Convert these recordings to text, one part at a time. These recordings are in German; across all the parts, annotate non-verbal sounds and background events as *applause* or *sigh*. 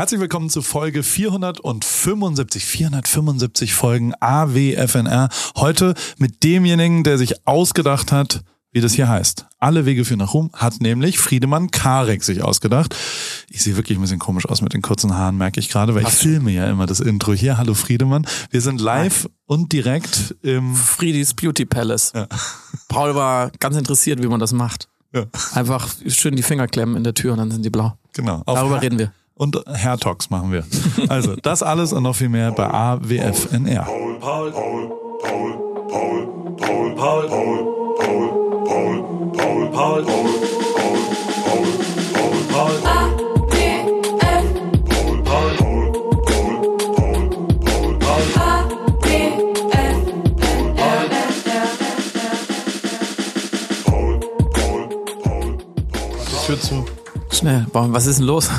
Herzlich willkommen zu Folge 475, 475 Folgen AWFNR. Heute mit demjenigen, der sich ausgedacht hat, wie das hier heißt. Alle Wege führen nach Rom hat nämlich Friedemann Karek sich ausgedacht. Ich sehe wirklich ein bisschen komisch aus mit den kurzen Haaren, merke ich gerade, weil ich filme ja immer das Intro hier. Hallo Friedemann. Wir sind live Hi. und direkt im Friedis Beauty Palace. Ja. Paul war ganz interessiert, wie man das macht. Ja. Einfach schön die Finger klemmen in der Tür und dann sind die blau. Genau. Darüber reden wir und Hair Talks machen wir. Also, das alles und noch viel mehr bei AWFNR. Paul, Paul, Paul, Paul, Paul, Paul, Paul, Paul, Paul, Paul, Paul, Paul, Paul, Paul, Paul, Paul. zu. Schnell, was ist denn los?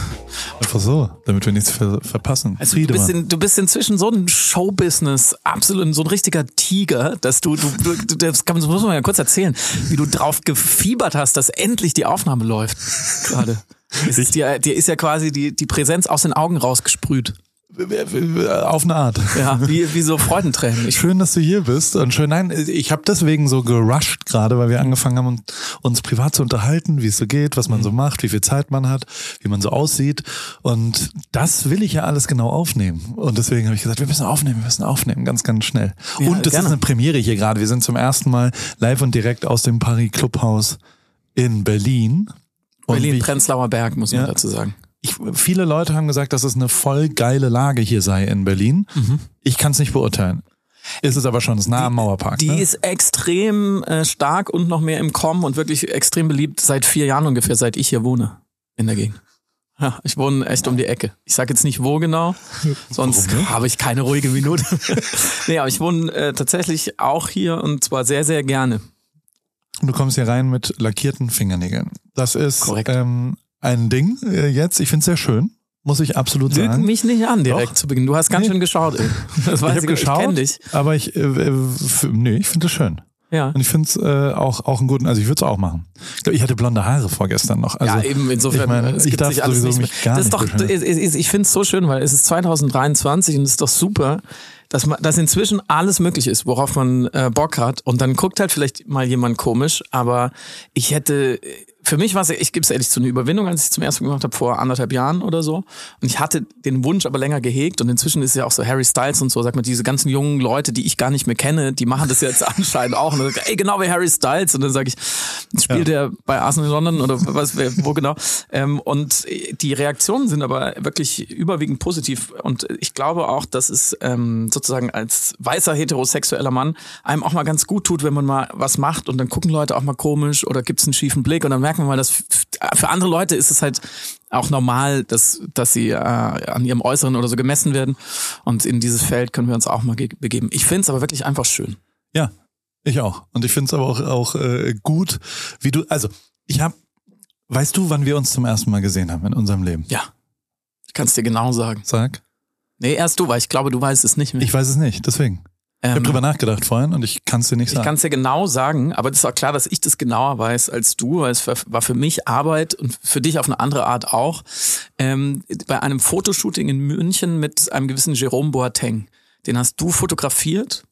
Einfach so, damit wir nichts ver verpassen. Also du, bist in, du bist inzwischen so ein Showbusiness, absolut so ein richtiger Tiger, dass du, du, du das, kann, das muss man ja kurz erzählen, wie du drauf gefiebert hast, dass endlich die Aufnahme läuft. Gerade. Dir, dir ist ja quasi die, die Präsenz aus den Augen rausgesprüht. Auf eine Art. Ja, wie, wie so Freudentränen. Schön, dass du hier bist. Und schön, nein, ich habe deswegen so gerusht gerade, weil wir angefangen haben, uns privat zu unterhalten, wie es so geht, was man so macht, wie viel Zeit man hat, wie man so aussieht. Und das will ich ja alles genau aufnehmen. Und deswegen habe ich gesagt, wir müssen aufnehmen, wir müssen aufnehmen, ganz, ganz schnell. Ja, und das gerne. ist eine Premiere hier gerade. Wir sind zum ersten Mal live und direkt aus dem Paris Clubhaus in Berlin. Berlin-Prenzlauer Berg, muss man ja, dazu sagen ich, viele Leute haben gesagt, dass es eine voll geile Lage hier sei in Berlin. Mhm. Ich kann es nicht beurteilen. Ist es aber schon, ist nah am Mauerpark. Die ne? ist extrem äh, stark und noch mehr im Kommen und wirklich extrem beliebt seit vier Jahren ungefähr, seit ich hier wohne in der Gegend. Ja, ich wohne echt um die Ecke. Ich sage jetzt nicht wo genau, *laughs* sonst habe ich keine ruhige Minute. *laughs* nee, aber ich wohne äh, tatsächlich auch hier und zwar sehr, sehr gerne. Du kommst hier rein mit lackierten Fingernägeln. Das ist ähm, ein Ding äh, jetzt. Ich finde es sehr schön. Muss ich absolut Lüg sagen. mich nicht an direkt Doch. zu Beginn. Du hast ganz nee. schön geschaut. Das weiß ich, ich, geschaut, ich. Aber ich, äh, äh nee, ich finde es schön. Ja. Und ich finde es äh, auch, auch einen guten, also ich würde es auch machen. Ich glaube, ich hatte blonde Haare vorgestern noch. Also, ja, eben, insofern, ich, meine, es ich darf sich sowieso mich gar das ist nicht doch, Ich finde es so schön, weil es ist 2023 und es ist doch super, dass man, dass inzwischen alles möglich ist, worauf man äh, Bock hat. Und dann guckt halt vielleicht mal jemand komisch, aber ich hätte für mich war es, ich gebe es ehrlich zu, eine Überwindung, als ich zum ersten Mal gemacht habe, vor anderthalb Jahren oder so. Und ich hatte den Wunsch aber länger gehegt und inzwischen ist ja auch so Harry Styles und so, sag mal, diese ganzen jungen Leute, die ich gar nicht mehr kenne, die machen das jetzt *laughs* anscheinend auch. Und dann sag ich, ey, genau wie Harry Styles. Und dann sage ich, spielt ja. der bei Arsenal London oder was, wo genau? Ähm, und die Reaktionen sind aber wirklich überwiegend positiv. Und ich glaube auch, dass es ähm, sozusagen als weißer heterosexueller Mann einem auch mal ganz gut tut, wenn man mal was macht und dann gucken Leute auch mal komisch oder gibt's einen schiefen Blick und dann merken wir mal, dass für andere Leute ist es halt auch normal, dass, dass sie äh, an ihrem Äußeren oder so gemessen werden. Und in dieses Feld können wir uns auch mal begeben. Ich finde es aber wirklich einfach schön. Ja, ich auch. Und ich finde es aber auch, auch äh, gut, wie du, also ich habe, weißt du, wann wir uns zum ersten Mal gesehen haben in unserem Leben? Ja, ich kann es dir genau sagen. Sag. Nee, erst du, weil ich glaube, du weißt es nicht mehr. Ich weiß es nicht, deswegen. Ich habe ähm, drüber nachgedacht vorhin und ich kann es dir nicht sagen. Ich kann es dir genau sagen, aber es ist auch klar, dass ich das genauer weiß als du, weil es war für mich Arbeit und für dich auf eine andere Art auch. Ähm, bei einem Fotoshooting in München mit einem gewissen Jerome Boateng. Den hast du fotografiert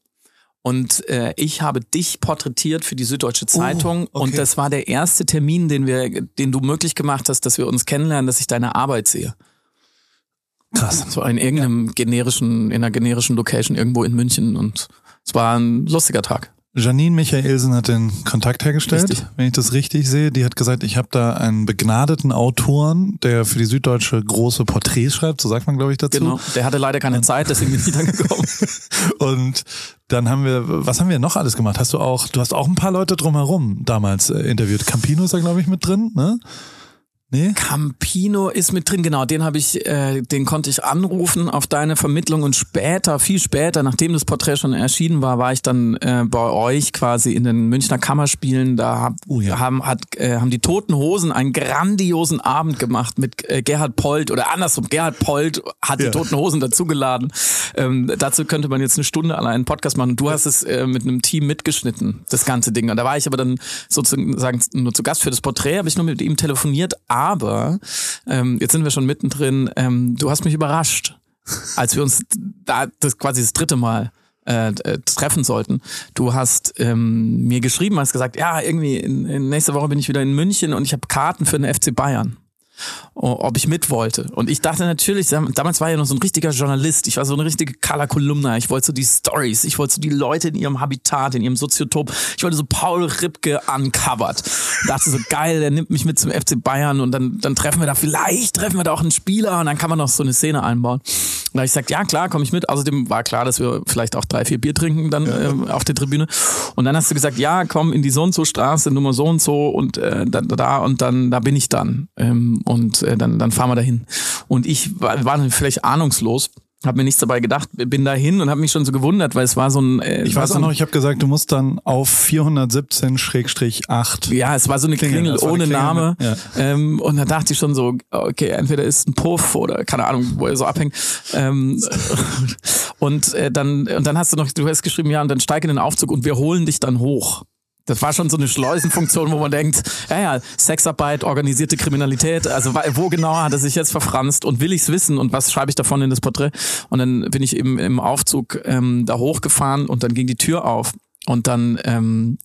und äh, ich habe dich porträtiert für die Süddeutsche oh, Zeitung oh, okay. und das war der erste Termin, den wir, den du möglich gemacht hast, dass wir uns kennenlernen, dass ich deine Arbeit sehe. Krass. So in irgendeinem ja. generischen, in einer generischen Location irgendwo in München und es war ein lustiger Tag. Janine Michaelsen hat den Kontakt hergestellt, richtig. wenn ich das richtig sehe. Die hat gesagt, ich habe da einen begnadeten Autoren, der für die Süddeutsche große Porträts schreibt, so sagt man, glaube ich, dazu. Genau, der hatte leider keine Zeit, deswegen bin ich dann gekommen. *laughs* und dann haben wir, was haben wir noch alles gemacht? Hast du auch, du hast auch ein paar Leute drumherum damals äh, interviewt. Campino ist da, glaube ich, mit drin, ne? Nee? Campino ist mit drin, genau. Den habe ich, äh, den konnte ich anrufen auf deine Vermittlung und später, viel später, nachdem das Porträt schon erschienen war, war ich dann äh, bei euch quasi in den Münchner Kammerspielen. Da hab, oh ja. haben, hat, äh, haben die Toten Hosen einen grandiosen Abend gemacht mit äh, Gerhard Polt oder andersrum. Gerhard Polt hat ja. die Toten Hosen dazugeladen. Ähm, dazu könnte man jetzt eine Stunde allein einen Podcast machen. Du hast es äh, mit einem Team mitgeschnitten, das ganze Ding. Und da war ich aber dann sozusagen nur zu Gast für das Porträt, habe ich nur mit ihm telefoniert Aber ähm, jetzt sind wir schon mittendrin. Ähm, du hast mich überrascht, als wir uns da das quasi das dritte Mal äh, äh, treffen sollten. Du hast ähm, mir geschrieben, hast gesagt, ja, irgendwie in, in nächste Woche bin ich wieder in München und ich habe Karten für den FC Bayern ob ich mit wollte. Und ich dachte natürlich, damals war ja noch so ein richtiger Journalist, ich war so eine richtige Color Kolumna, ich wollte so die Stories, ich wollte so die Leute in ihrem Habitat, in ihrem Soziotop, ich wollte so Paul Ripke uncovered. dachte so, *laughs* geil, der nimmt mich mit zum FC Bayern und dann, dann treffen wir da, vielleicht treffen wir da auch einen Spieler und dann kann man noch so eine Szene einbauen. Und da habe ich gesagt, ja klar, komme ich mit. Außerdem war klar, dass wir vielleicht auch drei, vier Bier trinken dann ja. äh, auf der Tribüne. Und dann hast du gesagt, ja, komm in die so und so Straße, Nummer so und so und äh, da, da und dann, da bin ich dann. Ähm, und äh, dann, dann fahren wir dahin. Und ich war, war vielleicht ahnungslos habe mir nichts dabei gedacht, bin da hin und habe mich schon so gewundert, weil es war so ein. Äh, ich weiß so auch noch, ich habe gesagt, du musst dann auf 417-8. Ja, es war so eine Klingel, Klingel ohne Klingel, Name. Ja. Ähm, und da dachte ich schon so, okay, entweder ist ein Puff oder keine Ahnung, wo er so abhängt. Ähm, *laughs* und äh, dann und dann hast du noch, du hast geschrieben, ja, und dann steig in den Aufzug und wir holen dich dann hoch. Das war schon so eine Schleusenfunktion, wo man denkt, ja, ja, Sexarbeit, organisierte Kriminalität, also wo genau hat er sich jetzt verfranst und will ich's wissen und was schreibe ich davon in das Porträt? Und dann bin ich eben im Aufzug ähm, da hochgefahren und dann ging die Tür auf und dann ähm,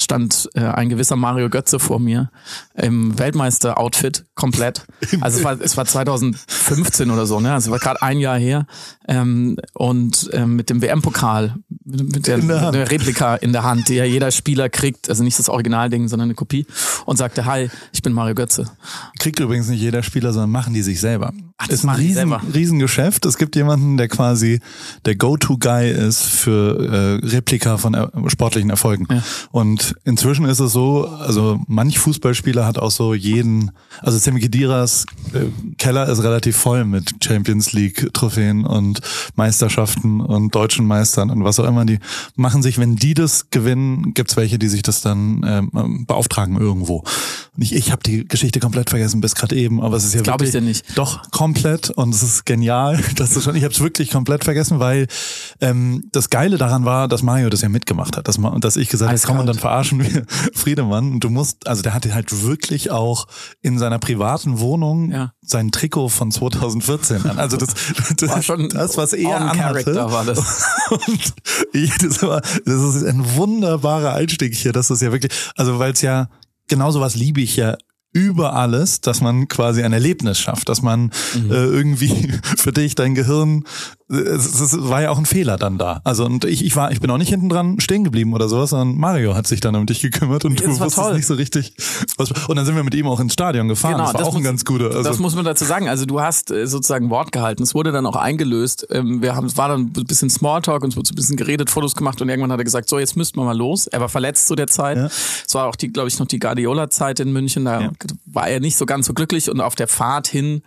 stand äh, ein gewisser Mario Götze vor mir im Weltmeister-Outfit komplett. Also es war, es war 2015 oder so, ne? Also es war gerade ein Jahr her. Ähm, und ähm, mit dem WM-Pokal, mit der, der, Replika in der Hand, die ja jeder Spieler kriegt, also nicht das Originalding, sondern eine Kopie, und sagte, hi, ich bin Mario Götze. Kriegt übrigens nicht jeder Spieler, sondern machen die sich selber. Ach, das ist ein riesen, Riesengeschäft. Es gibt jemanden, der quasi der Go-To-Guy ist für äh, Replika von er sportlichen Erfolgen. Ja. Und inzwischen ist es so, also manch Fußballspieler hat auch so jeden, also Semi Khediras äh, Keller ist relativ voll mit Champions League Trophäen und Meisterschaften und deutschen Meistern und was auch immer. Die machen sich, wenn die das gewinnen, gibt's welche, die sich das dann ähm, beauftragen irgendwo. Und ich, ich habe die Geschichte komplett vergessen bis gerade eben, aber es ist ja Glaube ich dir nicht. Doch komplett und es ist genial. *laughs* Das ist schon, ich habe es wirklich komplett vergessen, weil ähm, das Geile daran war, dass Mario das ja mitgemacht hat, dass, man, dass ich gesagt habe, komm und dann verarschen wir *laughs* Friedemann. Und du musst, also der hatte halt wirklich auch in seiner privaten Wohnung ja. sein Trikot von 2014 an. Also das, *laughs* das war schon das, was er anhatte. War das. Und ich, das, war, das ist ein wunderbarer Einstieg hier. Das ist ja wirklich, also weil es ja genauso was liebe ich ja über alles, dass man quasi ein Erlebnis schafft, dass man mhm. äh, irgendwie *laughs* für dich dein Gehirn es, war ja auch ein Fehler dann da. Also und ich, ich war, ich bin auch nicht hinten dran stehen geblieben oder sowas, sondern Mario hat sich dann um dich gekümmert und du wusstest toll. nicht so richtig. Was, und dann sind wir mit ihm auch ins Stadion gefahren. Genau, das war das auch muss, ein ganz guter. Also. Das muss man dazu sagen. Also du hast äh, sozusagen Wort gehalten. Es wurde dann auch eingelöst. Ähm, wir haben, es war dann ein bisschen Smalltalk und es wurde so ein bisschen geredet, Fotos gemacht und irgendwann hat er gesagt, so jetzt müssten wir mal los. Er war verletzt zu der Zeit. Ja. Es war auch die, glaube ich, noch die Guardiola-Zeit in München. Da ja. war er nicht so ganz so glücklich und auf der Fahrt hin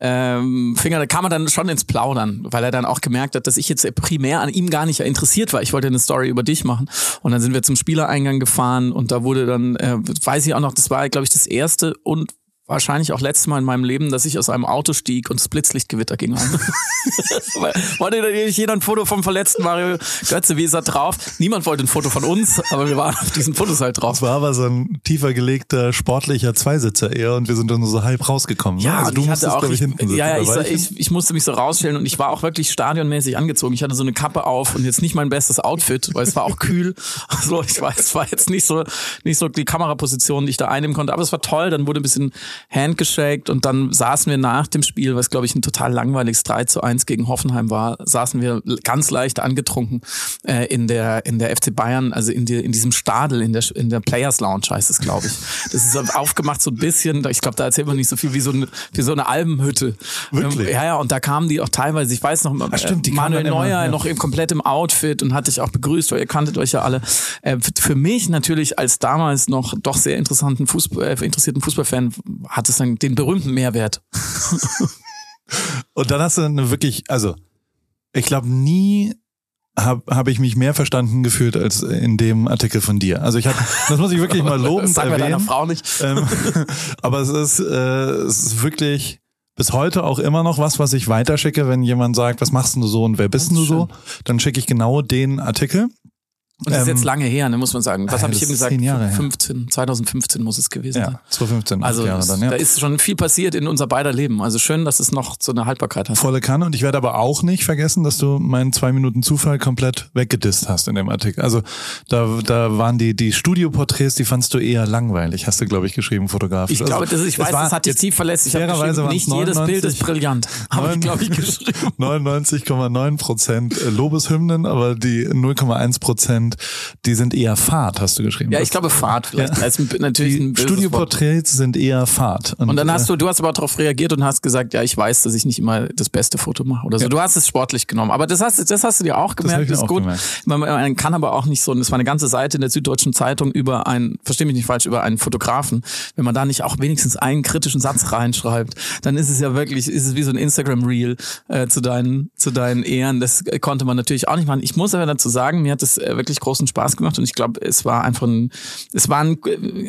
ähm, Finger, da kam er dann schon ins Plaudern, weil er dann auch gemerkt hat, dass ich jetzt primär an ihm gar nicht interessiert war. Ich wollte eine Story über dich machen. Und dann sind wir zum Spielereingang gefahren und da wurde dann, äh, weiß ich auch noch, das war, glaube ich, das erste und wahrscheinlich auch letztes Mal in meinem Leben, dass ich aus einem Auto stieg und das Blitzlichtgewitter ging *laughs* an. wollte natürlich jeder ein Foto vom verletzten Mario Götze, wie ist er drauf? Niemand wollte ein Foto von uns, aber wir waren auf diesen Fotos halt drauf. Es war aber so ein tiefer gelegter, sportlicher Zweisitzer eher und wir sind dann so halb rausgekommen. Ne? Ja, also du musstest, auch, ich, hinten sitzen, Ja, ja ich, ich, ich, musste mich so rausstellen und ich war auch wirklich stadionmäßig angezogen. Ich hatte so eine Kappe auf und jetzt nicht mein bestes Outfit, weil es war auch kühl. *laughs* Also ich weiß, es war jetzt nicht so, nicht so die Kameraposition, die ich da einnehmen konnte, aber es war toll. Dann wurde ein bisschen handgeshakt und dann saßen wir nach dem Spiel, was glaube ich ein total langweiliges 3 zu 1 gegen Hoffenheim war, saßen wir ganz leicht angetrunken äh, in der in der FC Bayern, also in, die, in diesem Stadel, in der, in der Players Lounge heißt es, glaube ich. Das ist aufgemacht so ein bisschen, ich glaube, da erzählt man nicht so viel wie so eine, wie so eine Albenhütte. Wirklich? Ähm, ja, ja, und da kamen die auch teilweise, ich weiß noch, Ach, stimmt, Manuel Neuer immer, ja. noch im, komplett im Outfit und hat dich auch begrüßt, weil ihr kanntet euch ja alle. Äh, für mich natürlich als damals noch doch sehr interessanten Fußball, äh, interessierten Fußballfan hat es dann den berühmten Mehrwert. Und dann hast du eine wirklich, also ich glaube nie habe hab ich mich mehr verstanden gefühlt als in dem Artikel von dir. Also ich habe, das muss ich wirklich mal *laughs* loben. Sag mir deiner Frau nicht. Ähm, *laughs* aber es ist, äh, es ist wirklich bis heute auch immer noch was, was ich weiterschicke, wenn jemand sagt, was machst du so und wer bist du so, dann schicke ich genau den Artikel Und das ist jetzt ähm, lange her, ne, muss man sagen. Was habe ich eben gesagt? 15, 2015 muss es gewesen sein. Ja, 2015. Also Jahre dann, ja. da ist schon viel passiert in unser beider Leben. Also schön, dass es noch so eine Haltbarkeit hat. Volle Kanne. Und ich werde aber auch nicht vergessen, dass du meinen zwei Minuten Zufall komplett weggedisst hast in dem Artikel. Also da, da waren die, die Studioporträts, die fandst du eher langweilig, hast du, glaube ich, geschrieben, fotografisch. Ich glaube, das ist, ich weiß, das hat dich tief verletzt. Ich habe nicht 99, jedes Bild ist brillant. *laughs* Habe ich, glaube ich, geschrieben. *laughs* 99,9 Prozent Lobeshymnen, aber die 0,1 Prozent, die sind eher Fahrt, hast du geschrieben. Ja, ich glaube Fahrt vielleicht. Ja. Als natürlich die Studioporträts sind eher Fahrt. Und, und dann hast äh, du, du hast aber darauf reagiert und hast gesagt, ja, ich weiß, dass ich nicht immer das beste Foto mache oder so. Ja. Du hast es sportlich genommen. Aber das hast, das hast du dir auch gemerkt, das ist gut. Man, man, kann aber auch nicht so, und es war eine ganze Seite in der Süddeutschen Zeitung über einen, versteh mich nicht falsch, über einen Fotografen. Wenn man da nicht auch wenigstens einen kritischen Satz reinschreibt, dann ist es ja wirklich, ist es wie so ein Instagram-Reel äh, zu deinen, zu deinen Ehren. Das konnte man natürlich auch nicht machen. Ich muss aber dazu sagen, mir hat es äh, wirklich großen Spaß gemacht und ich glaube, es war einfach ein, es waren,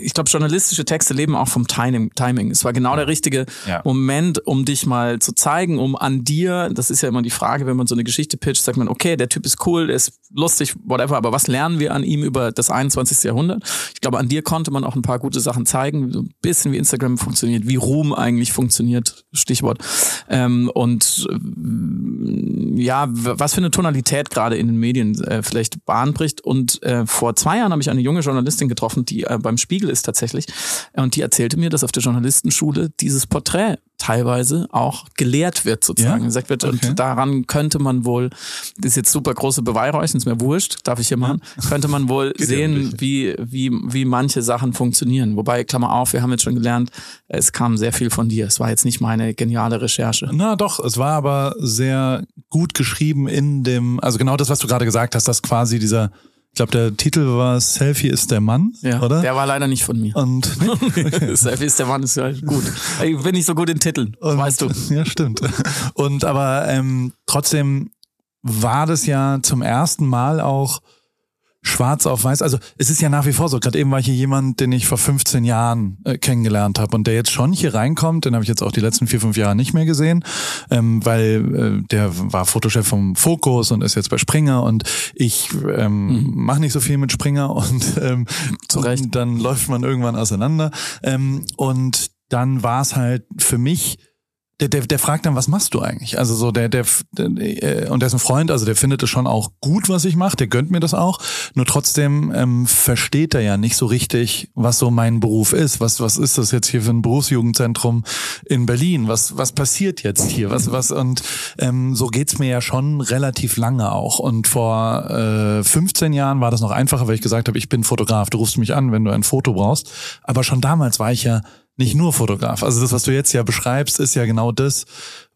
ich glaube, journalistische Texte leben auch vom Timing. Timing. Es war genau der richtige ja. Moment, um dich mal zu zeigen, um an dir, das ist ja immer die Frage, wenn man so eine Geschichte pitcht, sagt man, okay, der Typ ist cool, der ist lustig, whatever, aber was lernen wir an ihm über das 21. Jahrhundert? Ich glaube, an dir konnte man auch ein paar gute Sachen zeigen, so ein bisschen wie Instagram funktioniert, wie Ruhm eigentlich funktioniert, Stichwort. Ähm, und äh, ja, was für eine Tonalität gerade in den Medien äh, vielleicht Bahn Und äh, vor zwei Jahren habe ich eine junge Journalistin getroffen, die äh, beim Spiegel ist tatsächlich, und die erzählte mir, dass auf der Journalistenschule dieses Porträt teilweise auch gelehrt wird sozusagen. Ja? Gesagt wird, okay. und daran könnte man wohl, das ist jetzt super große Beweihräuchern, ist mir wurscht, darf ich hier machen, ja. könnte man wohl *laughs* sehen, wie, wie, wie manche Sachen funktionieren. Wobei, Klammer auf, wir haben jetzt schon gelernt, es kam sehr viel von dir. Es war jetzt nicht meine geniale Recherche. Na doch, es war aber sehr gut geschrieben in dem, also genau das, was du gerade gesagt hast, dass quasi dieser ich glaube, der Titel war Selfie ist der Mann, ja, oder? Der war leider nicht von mir. Und *laughs* Selfie ist der Mann ist ja gut. Ich bin nicht so gut in Titeln, und, weißt du. Ja, stimmt. Und aber ähm, trotzdem war das ja zum ersten Mal auch schwarz auf weiß. Also es ist ja nach wie vor so. Gerade eben war hier jemand, den ich vor 15 Jahren äh, kennengelernt habe und der jetzt schon hier reinkommt. Den habe ich jetzt auch die letzten vier, fünf Jahre nicht mehr gesehen, ähm, weil äh, der war Fotochef vom Fokus und ist jetzt bei Springer und ich ähm, mhm. mache nicht so viel mit Springer *laughs* und ähm, Zu Recht. dann läuft man irgendwann auseinander. Ähm, und dann war es halt für mich der, der, der fragt dann, was machst du eigentlich? Also so der, der, der äh, und der ist ein Freund, also der findet es schon auch gut, was ich mache, der gönnt mir das auch. Nur trotzdem ähm, versteht er ja nicht so richtig, was so mein Beruf ist. Was, was ist das jetzt hier für ein Berufsjugendzentrum in Berlin? Was, was passiert jetzt hier? Was, was, und ähm, so geht's mir ja schon relativ lange auch. Und vor äh, 15 Jahren war das noch einfacher, weil ich gesagt habe, ich bin Fotograf, du rufst mich an, wenn du ein Foto brauchst. Aber schon damals war ich ja nicht nur Fotograf. Also das, was du jetzt ja beschreibst, ist ja genau das,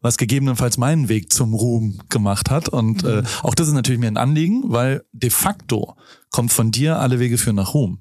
was gegebenenfalls meinen Weg zum Ruhm gemacht hat. Und äh, mhm. auch das ist natürlich mir ein Anliegen, weil de facto kommt von dir alle Wege führen nach Ruhm.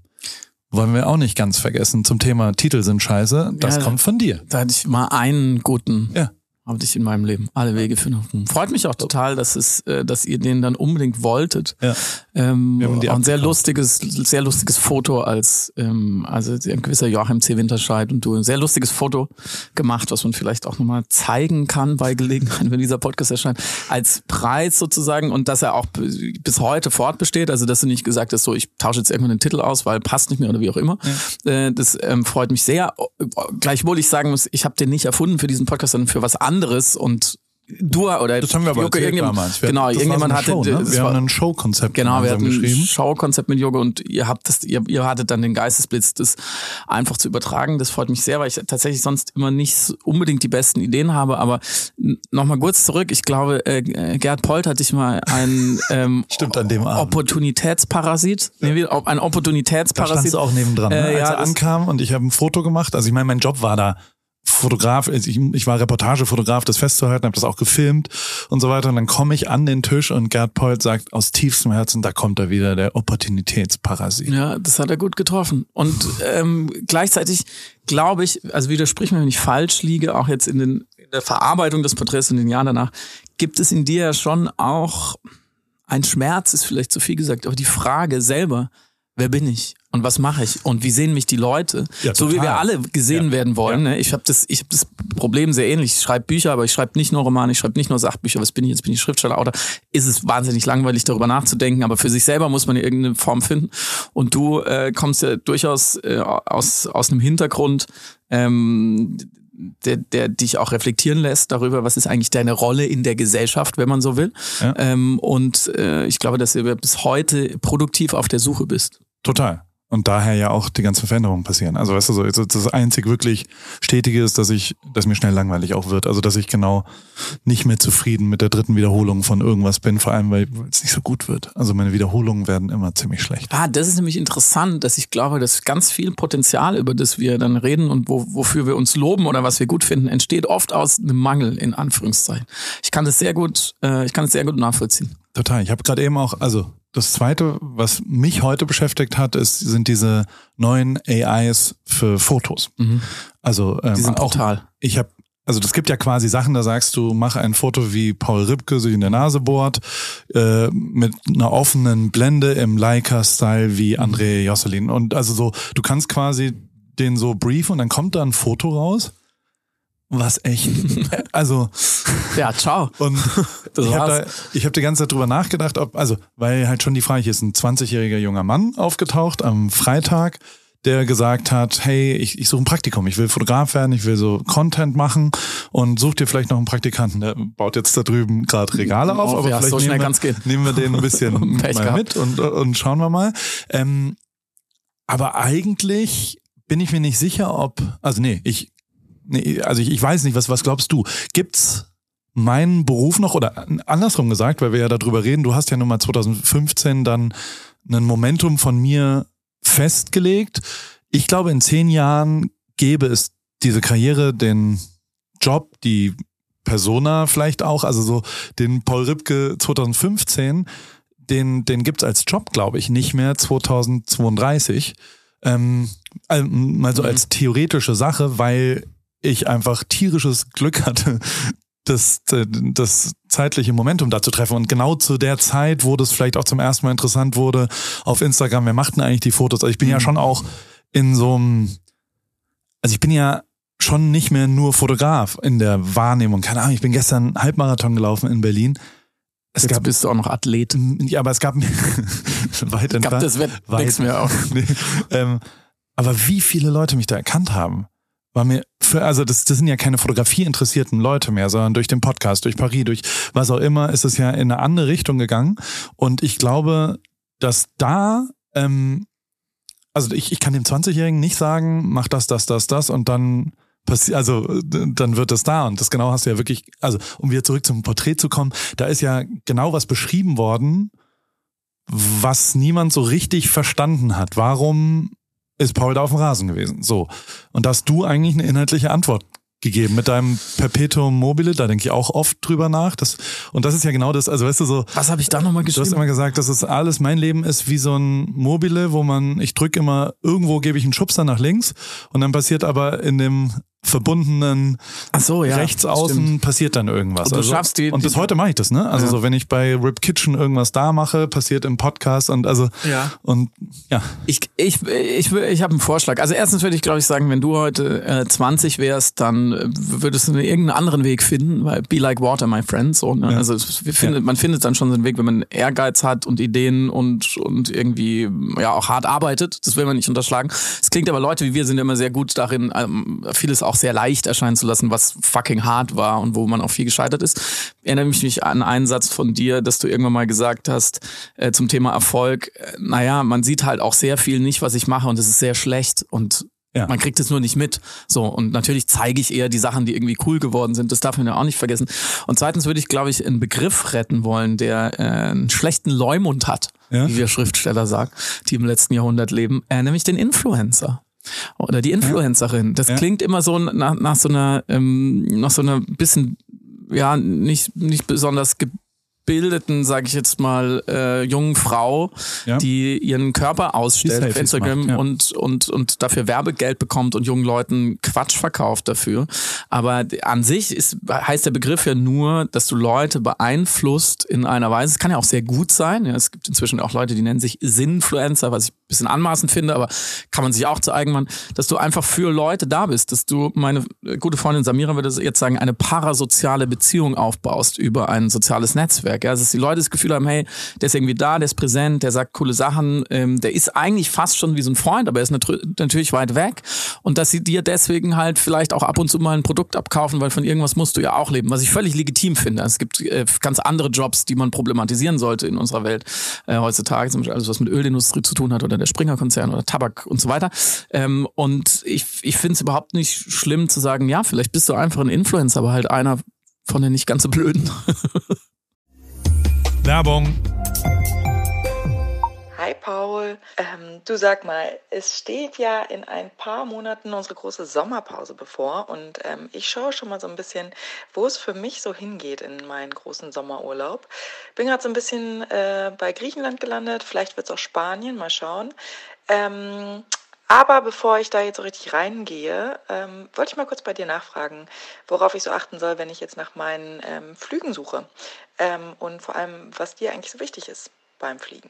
Wollen wir auch nicht ganz vergessen. Zum Thema Titel sind scheiße, das ja, kommt von dir. Da hatte ich mal einen guten ja habe ich in meinem Leben. Alle Wege für nach Ruhm. Freut mich auch total, dass es, äh, dass ihr den dann unbedingt wolltet. Ja. Ähm, auch ein sehr lustiges, sehr lustiges Foto als, ähm, also ein gewisser Joachim C. Winterscheid und du ein sehr lustiges Foto gemacht, was man vielleicht auch nochmal zeigen kann bei Gelegenheit, wenn dieser Podcast erscheint, als Preis sozusagen und dass er auch bis heute fortbesteht. Also dass du nicht gesagt hast, so ich tausche jetzt irgendwann den Titel aus, weil passt nicht mehr oder wie auch immer. Ja. Äh, das ähm, freut mich sehr. Gleichwohl ich sagen muss, ich habe den nicht erfunden für diesen Podcast, sondern für was anderes anderes und du oder das haben wir aber Joke, damals. Wir, genau, irgendjemand hatte Show, ne? wir haben ein Showkonzept genau, wir hatten ein Showkonzept mit Yoga und ihr habt das, ihr, ihr hattet dann den Geistesblitz, das einfach zu übertragen. Das freut mich sehr, weil ich tatsächlich sonst immer nicht unbedingt die besten Ideen habe. Aber nochmal kurz zurück. Ich glaube, äh, Gerd Polt hatte ich mal ein *laughs* ähm, Stimmt an dem Abend. Opportunitätsparasit, nee, ein Opportunitätsparasit. Da auch nebendran, äh, ne? als ja, er ankam und ich habe ein Foto gemacht. Also ich meine, mein Job war da Fotograf, also ich, ich war Reportagefotograf, das festzuhalten, habe das auch gefilmt und so weiter. Und dann komme ich an den Tisch und Gerd Polt sagt aus tiefstem Herzen, da kommt er wieder, der Opportunitätsparasit. Ja, das hat er gut getroffen. Und ähm, gleichzeitig glaube ich, also widersprich mir, wenn ich falsch liege, auch jetzt in, den, in der Verarbeitung des Porträts in den Jahren danach, gibt es in dir ja schon auch ein Schmerz, ist vielleicht zu viel gesagt, aber die Frage selber, wer bin ich und was mache ich und wie sehen mich die Leute, ja, so wie wir alle gesehen ja. werden wollen. Ne? Ich habe das, ich habe das Problem sehr ähnlich. Ich schreibe Bücher, aber ich schreibe nicht nur Romane, ich schreibe nicht nur Sachbücher. Was bin ich jetzt? Bin ich Schriftsteller? Oder ist es wahnsinnig langweilig, darüber nachzudenken? Aber für sich selber muss man irgendeine Form finden. Und du äh, kommst ja durchaus äh, aus aus einem Hintergrund. Ähm, der, der dich auch reflektieren lässt darüber, was ist eigentlich deine Rolle in der Gesellschaft, wenn man so will. Ja. Ähm, und äh, ich glaube, dass du bis heute produktiv auf der Suche bist. Total. Und daher ja auch die ganzen Veränderungen passieren. Also weißt du, so, das einzig wirklich Stetige ist, dass ich, dass mir schnell langweilig auch wird. Also dass ich genau nicht mehr zufrieden mit der dritten Wiederholung von irgendwas bin, vor allem weil es nicht so gut wird. Also meine Wiederholungen werden immer ziemlich schlecht. Ah, das ist nämlich interessant, dass ich glaube, dass ganz viel Potenzial, über das wir dann reden und wo, wofür wir uns loben oder was wir gut finden, entsteht oft aus einem Mangel, in Anführungszeichen. Ich kann das sehr gut, äh, ich kann es sehr gut nachvollziehen. Total. Ich habe gerade eben auch, also das zweite, was mich heute beschäftigt hat, ist, sind diese neuen AIs für Fotos. Mhm. Also ähm, Die auch, total. Ich habe also das gibt ja quasi Sachen, da sagst du, mach ein Foto, wie Paul Ripke sich in der Nase bohrt, äh, mit einer offenen Blende im Leica-Style wie André Josselin. Und also so, du kannst quasi den so brief und dann kommt da ein Foto raus was echt. *laughs* Also. Ja, ciao. Und *laughs* das ich habe hab die ganze Zeit drüber nachgedacht, ob, also, weil halt schon die Frage ist, ein 20-jähriger junger Mann aufgetaucht am Freitag, der gesagt hat, hey, ich, ich suche ein Praktikum, ich will Fotograf werden, ich will so Content machen und such dir vielleicht noch einen Praktikanten. Der baut jetzt da drüben gerade Regale auf, aber ja, vielleicht so nehmen, wir, nehmen, wir, den ein bisschen *laughs* mal mit und, und schauen wir mal. Ähm, aber eigentlich bin ich mir nicht sicher, ob, also nee, ich nee, also ich, ich weiß nicht, was, was glaubst du? Gibt's meinen Beruf noch oder andersrum gesagt, weil wir ja darüber reden, du hast ja nun mal 2015 dann ein Momentum von mir festgelegt. Ich glaube, in zehn Jahren gäbe es diese Karriere, den Job, die Persona vielleicht auch, also so den Paul Ripke 2015, den, den gibt's als Job, glaube ich, nicht mehr 2032. Ähm, also mal so mhm. als theoretische Sache, weil ich einfach tierisches Glück hatte, das, das zeitliche Momentum da zu treffen. Und genau zu der Zeit, wo das vielleicht auch zum ersten Mal interessant wurde, auf Instagram, wer macht denn eigentlich die Fotos? Also ich bin mhm. ja schon auch in so einem, also ich bin ja schon nicht mehr nur Fotograf in der Wahrnehmung. Keine Ahnung, ich bin gestern Halbmarathon gelaufen in Berlin. Es Jetzt gab, bist du auch noch Athlet. Ja, aber es gab *laughs* weit entfernt. Gab das wächst mir auch. *laughs* nee, ähm, aber wie viele Leute mich da erkannt haben war mir für, also das, das sind ja keine Fotografie interessierten Leute mehr, sondern durch den Podcast, durch Paris, durch was auch immer, ist es ja in eine andere Richtung gegangen. Und ich glaube, dass da, ähm, also ich, ich kann dem 20-Jährigen nicht sagen, mach das, das, das, das und dann passiert, also dann wird es da. Und das genau hast du ja wirklich, also um wieder zurück zum Porträt zu kommen, da ist ja genau was beschrieben worden, was niemand so richtig verstanden hat. Warum ist Paul da auf dem Rasen gewesen. So. Und da hast du eigentlich eine inhaltliche Antwort gegeben mit deinem Perpetuum mobile, da denke ich auch oft drüber nach. Das, und das ist ja genau das, also weißt du so. Was habe ich da nochmal geschrieben? Du hast immer gesagt, dass es alles, mein Leben ist wie so ein Mobile, wo man, ich drücke immer, irgendwo gebe ich einen Schubser nach links und dann passiert aber in dem verbundenen so, ja, rechts außen stimmt. passiert dann irgendwas. Und, du also, schaffst die, und bis heute mache ich das, ne? Also ja. so wenn ich bei Rip Kitchen irgendwas da mache, passiert im Podcast und also ja. und ja. Ich ich ich ich habe einen Vorschlag. Also erstens würde ich glaube ich sagen, wenn du heute äh, 20 wärst, dann äh, würdest du irgendeinen anderen Weg finden, weil be like water, my friend. So, ne? ja. Also findet, man findet dann schon so einen Weg, wenn man Ehrgeiz hat und Ideen und und irgendwie ja auch hart arbeitet. Das will man nicht unterschlagen. Es klingt aber Leute wie wir sind immer sehr gut darin, ähm, vieles auch auch sehr leicht erscheinen zu lassen, was fucking hart war und wo man auch viel gescheitert ist. Erinnere mich mich an einen Satz von dir, dass du irgendwann mal gesagt hast äh, zum Thema Erfolg. Äh, naja, man sieht halt auch sehr viel nicht, was ich mache und es ist sehr schlecht und ja. Man kriegt es nur nicht mit. So, und natürlich zeige ich eher die Sachen, die irgendwie cool geworden sind. Das darf man ja auch nicht vergessen. Und zweitens würde ich, glaube ich, einen Begriff retten wollen, der äh, einen schlechten Leumund hat, ja. wie wir Schriftsteller sagen, die im letzten Jahrhundert leben, äh, nämlich den Influencer. Oder die Influencerin. Das ja. klingt immer so nach, nach so einer, ähm, nach so einer bisschen, ja, nicht, nicht besonders gebildeten, sage ich jetzt mal, äh, jungen Frau, ja. die ihren Körper ausstellt auf Instagram macht, ja. und, und, und dafür Werbegeld bekommt und jungen Leuten Quatsch verkauft dafür. Aber an sich ist, heißt der Begriff ja nur, dass du Leute beeinflusst in einer Weise. Es kann ja auch sehr gut sein. Ja, es gibt inzwischen auch Leute, die nennen sich Sinfluencer, was ich ein bisschen anmaßend finde, aber kann man sich auch zu eigen machen, dass du einfach für Leute da bist, dass du, meine gute Freundin Samira würde jetzt sagen, eine parasoziale Beziehung aufbaust über ein soziales Netzwerk. Netzwerk. Ja? Also, dass die Leute das Gefühl haben, hey, der ist irgendwie da, der ist präsent, der sagt coole Sachen, ähm, der ist eigentlich fast schon wie so ein Freund, aber er ist natürlich weit weg. Und dass sie dir deswegen halt vielleicht auch ab und zu mal ein Produkt abkaufen, weil von irgendwas musst du ja auch leben, was ich völlig legitim finde. Es gibt äh, ganz andere Jobs, die man problematisieren sollte in unserer Welt äh, heutzutage, zum Beispiel alles, was mit Ölindustrie zu tun hat oder der Springer-Konzern oder Tabak und so weiter. Ähm, und ich, ich finde es überhaupt nicht schlimm zu sagen, ja, vielleicht bist du einfach ein Influencer, aber halt einer von den nicht ganz so blöden. *laughs* Werbung. Hi Paul, ähm, du sag mal, es steht ja in ein paar Monaten unsere große Sommerpause bevor und ähm, ich schaue schon mal so ein bisschen, wo es für mich so hingeht in meinen großen Sommerurlaub. Bin gerade so ein bisschen äh, bei Griechenland gelandet, vielleicht wird es auch Spanien, mal schauen. Ähm, aber bevor ich da jetzt so richtig reingehe, ähm, wollte ich mal kurz bei dir nachfragen, worauf ich so achten soll, wenn ich jetzt nach meinen ähm, Flügen suche. Ähm, und vor allem, was dir eigentlich so wichtig ist beim Fliegen.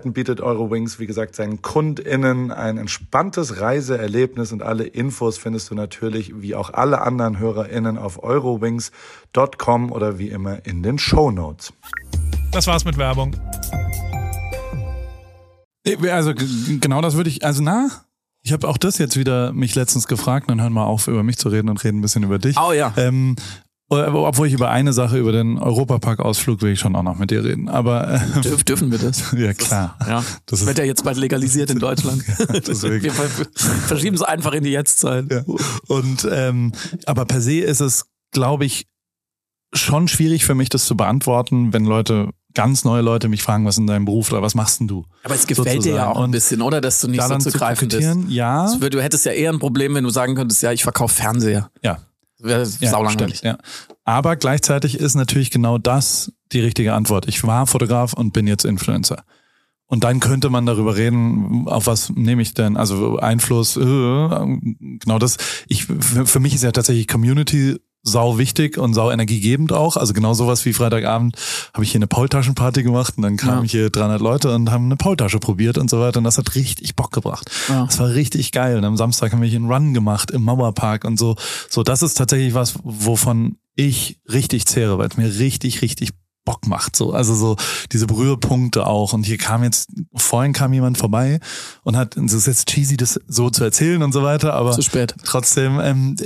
Möglichkeiten bietet Eurowings, wie gesagt, seinen KundInnen ein entspanntes Reiseerlebnis und alle Infos findest du natürlich, wie auch alle anderen HörerInnen, auf eurowings.com oder wie immer in den Show Notes. Das war's mit Werbung. Also genau das würde ich, also na, ich habe auch das jetzt wieder mich letztens gefragt, dann hören wir auf, über mich zu reden und reden ein bisschen über dich. Oh ja. Ähm, obwohl ich über eine Sache, über den Europapark-Ausflug will ich schon auch noch mit dir reden. Aber äh, Dürf, dürfen wir das? *laughs* Ja, klar. Das, ja. Das wird ja jetzt bald legalisiert in Deutschland. *laughs* Deswegen. wir verschieben es einfach in die Jetztzeit. Ja. Und ähm, aber per se ist es, glaube ich, schon schwierig für mich, das zu beantworten, wenn Leute ganz neue Leute mich fragen, was in deinem Beruf oder was machst denn du? Aber es gefällt sozusagen. dir ja auch ein bisschen, oder? Dass du nicht da so zu greifen bist. Ja. Du hättest ja eher ein Problem, wenn du sagen könntest, ja, ich verkaufe Fernseher. Ja. Wäre ja, saulangweilig. Ja. Aber gleichzeitig ist natürlich genau das die richtige Antwort. Ich war Fotograf und bin jetzt Influencer. Und dann könnte man darüber reden, auf was nehme ich denn, also Einfluss, äh, genau das. Ich, für mich ist ja tatsächlich Community sau wichtig und sau energiegebend auch. Also genau sowas wie Freitagabend habe ich hier eine Paultaschenparty gemacht und dann kamen ja. hier 300 Leute und haben eine Paultasche probiert und so weiter und das hat richtig Bock gebracht. Ja. Das war richtig geil. Und am Samstag haben wir hier einen Run gemacht im Mauerpark und so. So, das ist tatsächlich was, wovon ich richtig zehre, weil es mir richtig, richtig Bock macht. So, also so diese Berührpunkte auch. Und hier kam jetzt, vorhin kam jemand vorbei und hat, es ist jetzt cheesy, das so zu erzählen und so weiter, aber zu spät. trotzdem, ähm,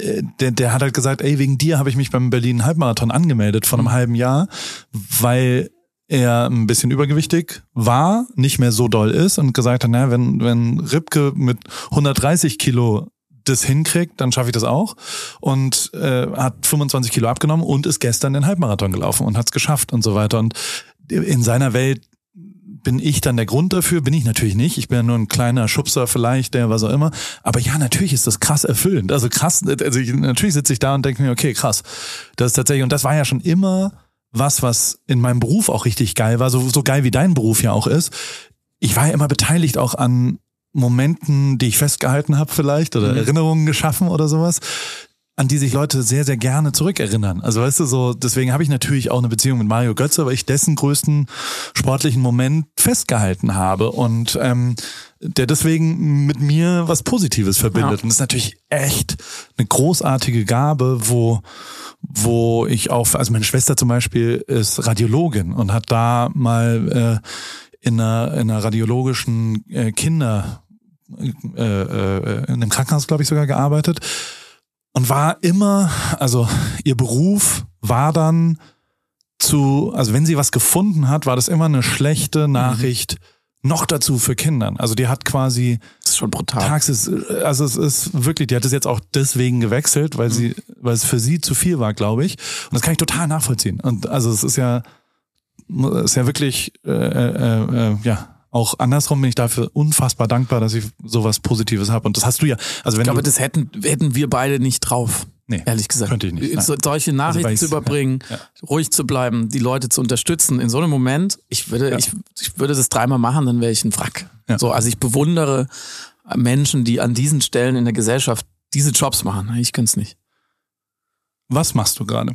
der, der hat halt gesagt, ey, wegen dir habe ich mich beim Berlin Halbmarathon angemeldet vor einem mhm. halben Jahr, weil er ein bisschen übergewichtig war, nicht mehr so doll ist und gesagt hat, naja, wenn, wenn Ripke mit 130 Kilo das hinkriegt, dann schaffe ich das auch. Und äh, hat 25 Kilo abgenommen und ist gestern den Halbmarathon gelaufen und hat es geschafft und so weiter. Und in seiner Welt bin ich dann der Grund dafür? Bin ich natürlich nicht. Ich bin ja nur ein kleiner Schubser vielleicht, der was auch immer. Aber ja, natürlich ist das krass erfüllend. Also krass, also ich, natürlich sitze ich da und denke mir, okay, krass. Das ist tatsächlich, und das war ja schon immer was, was in meinem Beruf auch richtig geil war, so, so geil wie dein Beruf ja auch ist. Ich war ja immer beteiligt auch an Momenten, die ich festgehalten habe vielleicht oder mhm. Erinnerungen geschaffen oder sowas. an die sich Leute sehr, sehr gerne zurückerinnern. Also weißt du, so, deswegen habe ich natürlich auch eine Beziehung mit Mario Götze, weil ich dessen größten sportlichen Moment festgehalten habe und ähm, der deswegen mit mir was Positives verbindet. Ja. Und das ist natürlich echt eine großartige Gabe, wo wo ich auf, also meine Schwester zum Beispiel ist Radiologin und hat da mal äh, in, einer, in einer radiologischen äh, Kinder, äh, äh, in einem Krankenhaus, glaube ich, sogar gearbeitet und war immer, also ihr Beruf war dann zu, also wenn sie was gefunden hat, war das immer eine schlechte mhm. Nachricht. Mhm noch dazu für Kindern. Also die hat quasi das ist schon brutal. Taxis, also es ist wirklich, die hat es jetzt auch deswegen gewechselt, weil mhm. sie, weil es für sie zu viel war, glaube ich. Und das kann ich total nachvollziehen. Und also es ist ja, ist ja wirklich, äh, äh, äh, ja, auch andersrum bin ich dafür unfassbar dankbar, dass ich sowas Positives habe. Und das hast du ja. Also wenn ich glaube, das hätten, hätten wir beide nicht drauf. Nee, ehrlich gesagt. Könnte ich nicht. So, solche also Nachrichten also zu überbringen, ja, *laughs* ja. ruhig zu bleiben, die Leute zu unterstützen. In so einem Moment, ich würde, ja. ich, ich würde das dreimal machen, dann wäre ich ein Wrack. So, also ich bewundere Menschen, die an diesen Stellen in der Gesellschaft diese Jobs machen. Ich könnte es nicht. Was machst du gerade?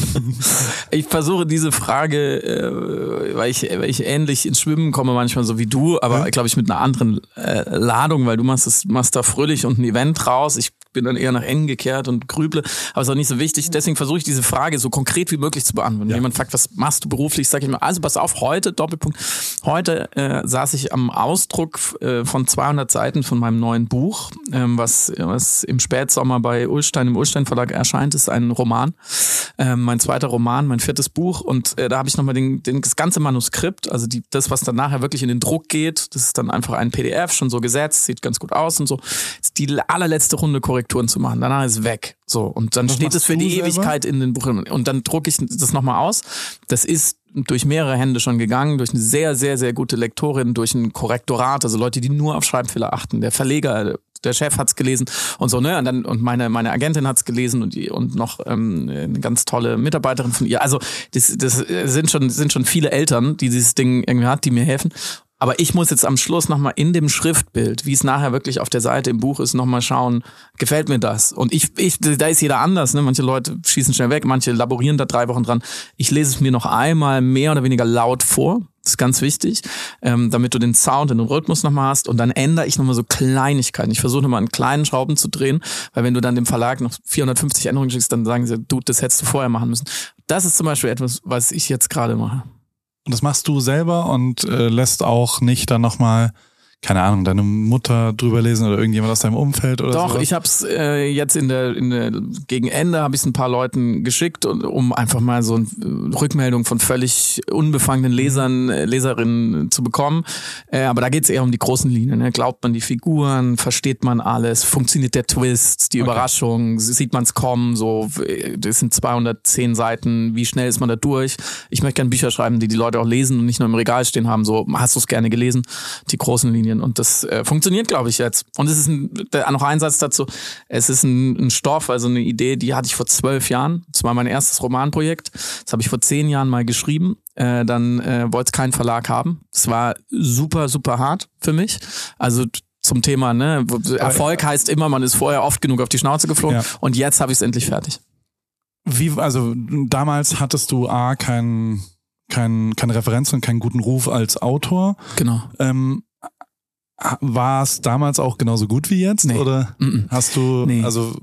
*laughs* ich versuche diese Frage, äh, weil, ich, weil ich ähnlich ins Schwimmen komme manchmal so wie du, aber ja. glaube ich mit einer anderen äh, Ladung, weil du machst es machst da fröhlich und ein Event raus. Ich bin dann eher nach innen gekehrt und grüble, aber ist auch nicht so wichtig. Deswegen versuche ich diese Frage so konkret wie möglich zu beantworten. Wenn ja. jemand fragt, was machst du beruflich, sage ich mir, also pass auf, heute, Doppelpunkt, heute äh, saß ich am Ausdruck äh, von 200 Seiten von meinem neuen Buch, ähm, was, was im Spätsommer bei Ulstein, im Ulstein Verlag erscheint, ist ein Roman, äh, mein zweiter Roman, mein viertes Buch und äh, da habe ich nochmal den, den, das ganze Manuskript, also die, das, was dann nachher wirklich in den Druck geht, das ist dann einfach ein PDF, schon so gesetzt, sieht ganz gut aus und so. ist die allerletzte Runde korrekt Korrekturen zu machen. Danach ist weg. So. Und dann Was steht es für die selber? Ewigkeit in den Buchstaben. Und dann drucke ich das nochmal aus. Das ist durch mehrere Hände schon gegangen, durch eine sehr, sehr, sehr gute Lektorin, durch ein Korrektorat, also Leute, die nur auf Schreibfehler achten. Der Verleger, der Chef hat's gelesen und so, ne? Und dann und meine meine Agentin hat's gelesen und die und noch ähm, eine ganz tolle Mitarbeiterin von ihr. Also das, das sind schon sind schon viele Eltern, die dieses Ding irgendwie hat, die mir helfen. Aber ich muss jetzt am Schluss nochmal in dem Schriftbild, wie es nachher wirklich auf der Seite im Buch ist, nochmal schauen, gefällt mir das? Und ich, ich, da ist jeder anders, ne? Manche Leute schießen schnell weg, manche laborieren da drei Wochen dran. Ich lese es mir noch einmal mehr oder weniger laut vor. Das ist ganz wichtig, ähm, damit du den Sound und den Rhythmus nochmal hast. Und dann ändere ich nochmal so Kleinigkeiten. Ich versuche nochmal an kleinen Schrauben zu drehen, weil wenn du dann dem Verlag noch 450 Änderungen schickst, dann sagen sie, du, das hättest du vorher machen müssen. Das ist zum Beispiel etwas, was ich jetzt gerade mache. Und das machst du selber und äh, lässt auch nicht dann nochmal keine Ahnung, deine Mutter drüber lesen oder irgendjemand aus deinem Umfeld oder so? Doch, sowas? ich habe es äh, jetzt in der, in der gegen Ende habe ich es ein paar Leuten geschickt, und, um einfach mal so eine äh, Rückmeldung von völlig unbefangenen Lesern, äh, Leserinnen zu bekommen. Äh, aber da geht es eher um die großen Linien. Ne? Glaubt man die Figuren, versteht man alles, funktioniert der Twist, die okay. Überraschung, sieht man es kommen, so das sind 210 Seiten, wie schnell ist man da durch? Ich möchte gerne Bücher schreiben, die die Leute auch lesen und nicht nur im Regal stehen haben, so hast du es gerne gelesen, die großen Linien Medien. Und das äh, funktioniert, glaube ich, jetzt. Und es ist ein, noch ein Satz dazu. Es ist ein, ein Stoff, also eine Idee, die hatte ich vor zwölf Jahren. Das war mein erstes Romanprojekt. Das habe ich vor zehn Jahren mal geschrieben. Äh, dann äh, wollte es keinen Verlag haben. Es war super, super hart für mich. Also zum Thema, ne? Erfolg heißt immer, man ist vorher oft genug auf die Schnauze geflogen ja. und jetzt habe ich es endlich fertig. Wie, also damals hattest du A, kein, kein, keine Referenz und keinen guten Ruf als Autor. Genau. Ähm, war es damals auch genauso gut wie jetzt? Nee. Oder mm -mm. hast du, nee. also.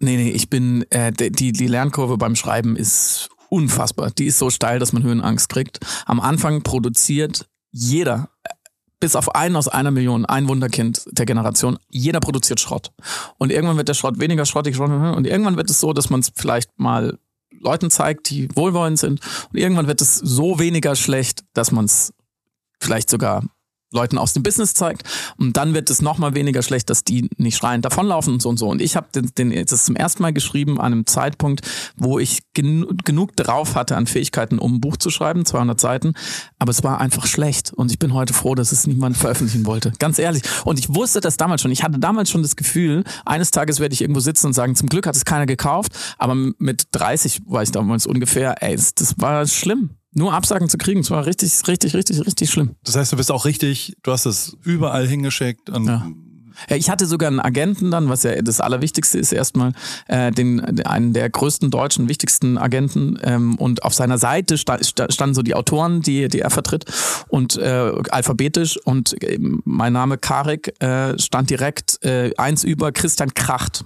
Nee, nee, ich bin, äh, die, die Lernkurve beim Schreiben ist unfassbar. Die ist so steil, dass man Höhenangst kriegt. Am Anfang produziert jeder, bis auf einen aus einer Million, ein Wunderkind der Generation, jeder produziert Schrott. Und irgendwann wird der Schrott weniger schrottig und irgendwann wird es so, dass man es vielleicht mal Leuten zeigt, die wohlwollend sind. Und irgendwann wird es so weniger schlecht, dass man es vielleicht sogar Leuten aus dem Business zeigt. Und dann wird es noch mal weniger schlecht, dass die nicht schreiend davonlaufen und so und so. Und ich habe den, den, das zum ersten Mal geschrieben an einem Zeitpunkt, wo ich genu genug drauf hatte an Fähigkeiten, um ein Buch zu schreiben, 200 Seiten. Aber es war einfach schlecht. Und ich bin heute froh, dass es niemand veröffentlichen wollte. Ganz ehrlich. Und ich wusste das damals schon. Ich hatte damals schon das Gefühl, eines Tages werde ich irgendwo sitzen und sagen, zum Glück hat es keiner gekauft. Aber mit 30 war ich damals ungefähr, ey, das war schlimm nur Absagen zu kriegen, das war richtig, richtig, richtig, richtig schlimm. Das heißt, du bist auch richtig, du hast es überall hingeschickt und ja. Ja, ich hatte sogar einen Agenten dann, was ja das Allerwichtigste ist erstmal, äh, den einen der größten deutschen wichtigsten Agenten ähm, und auf seiner Seite sta standen so die Autoren, die die er vertritt und äh, alphabetisch und äh, mein Name Karik äh, stand direkt äh, eins über Christian Kracht.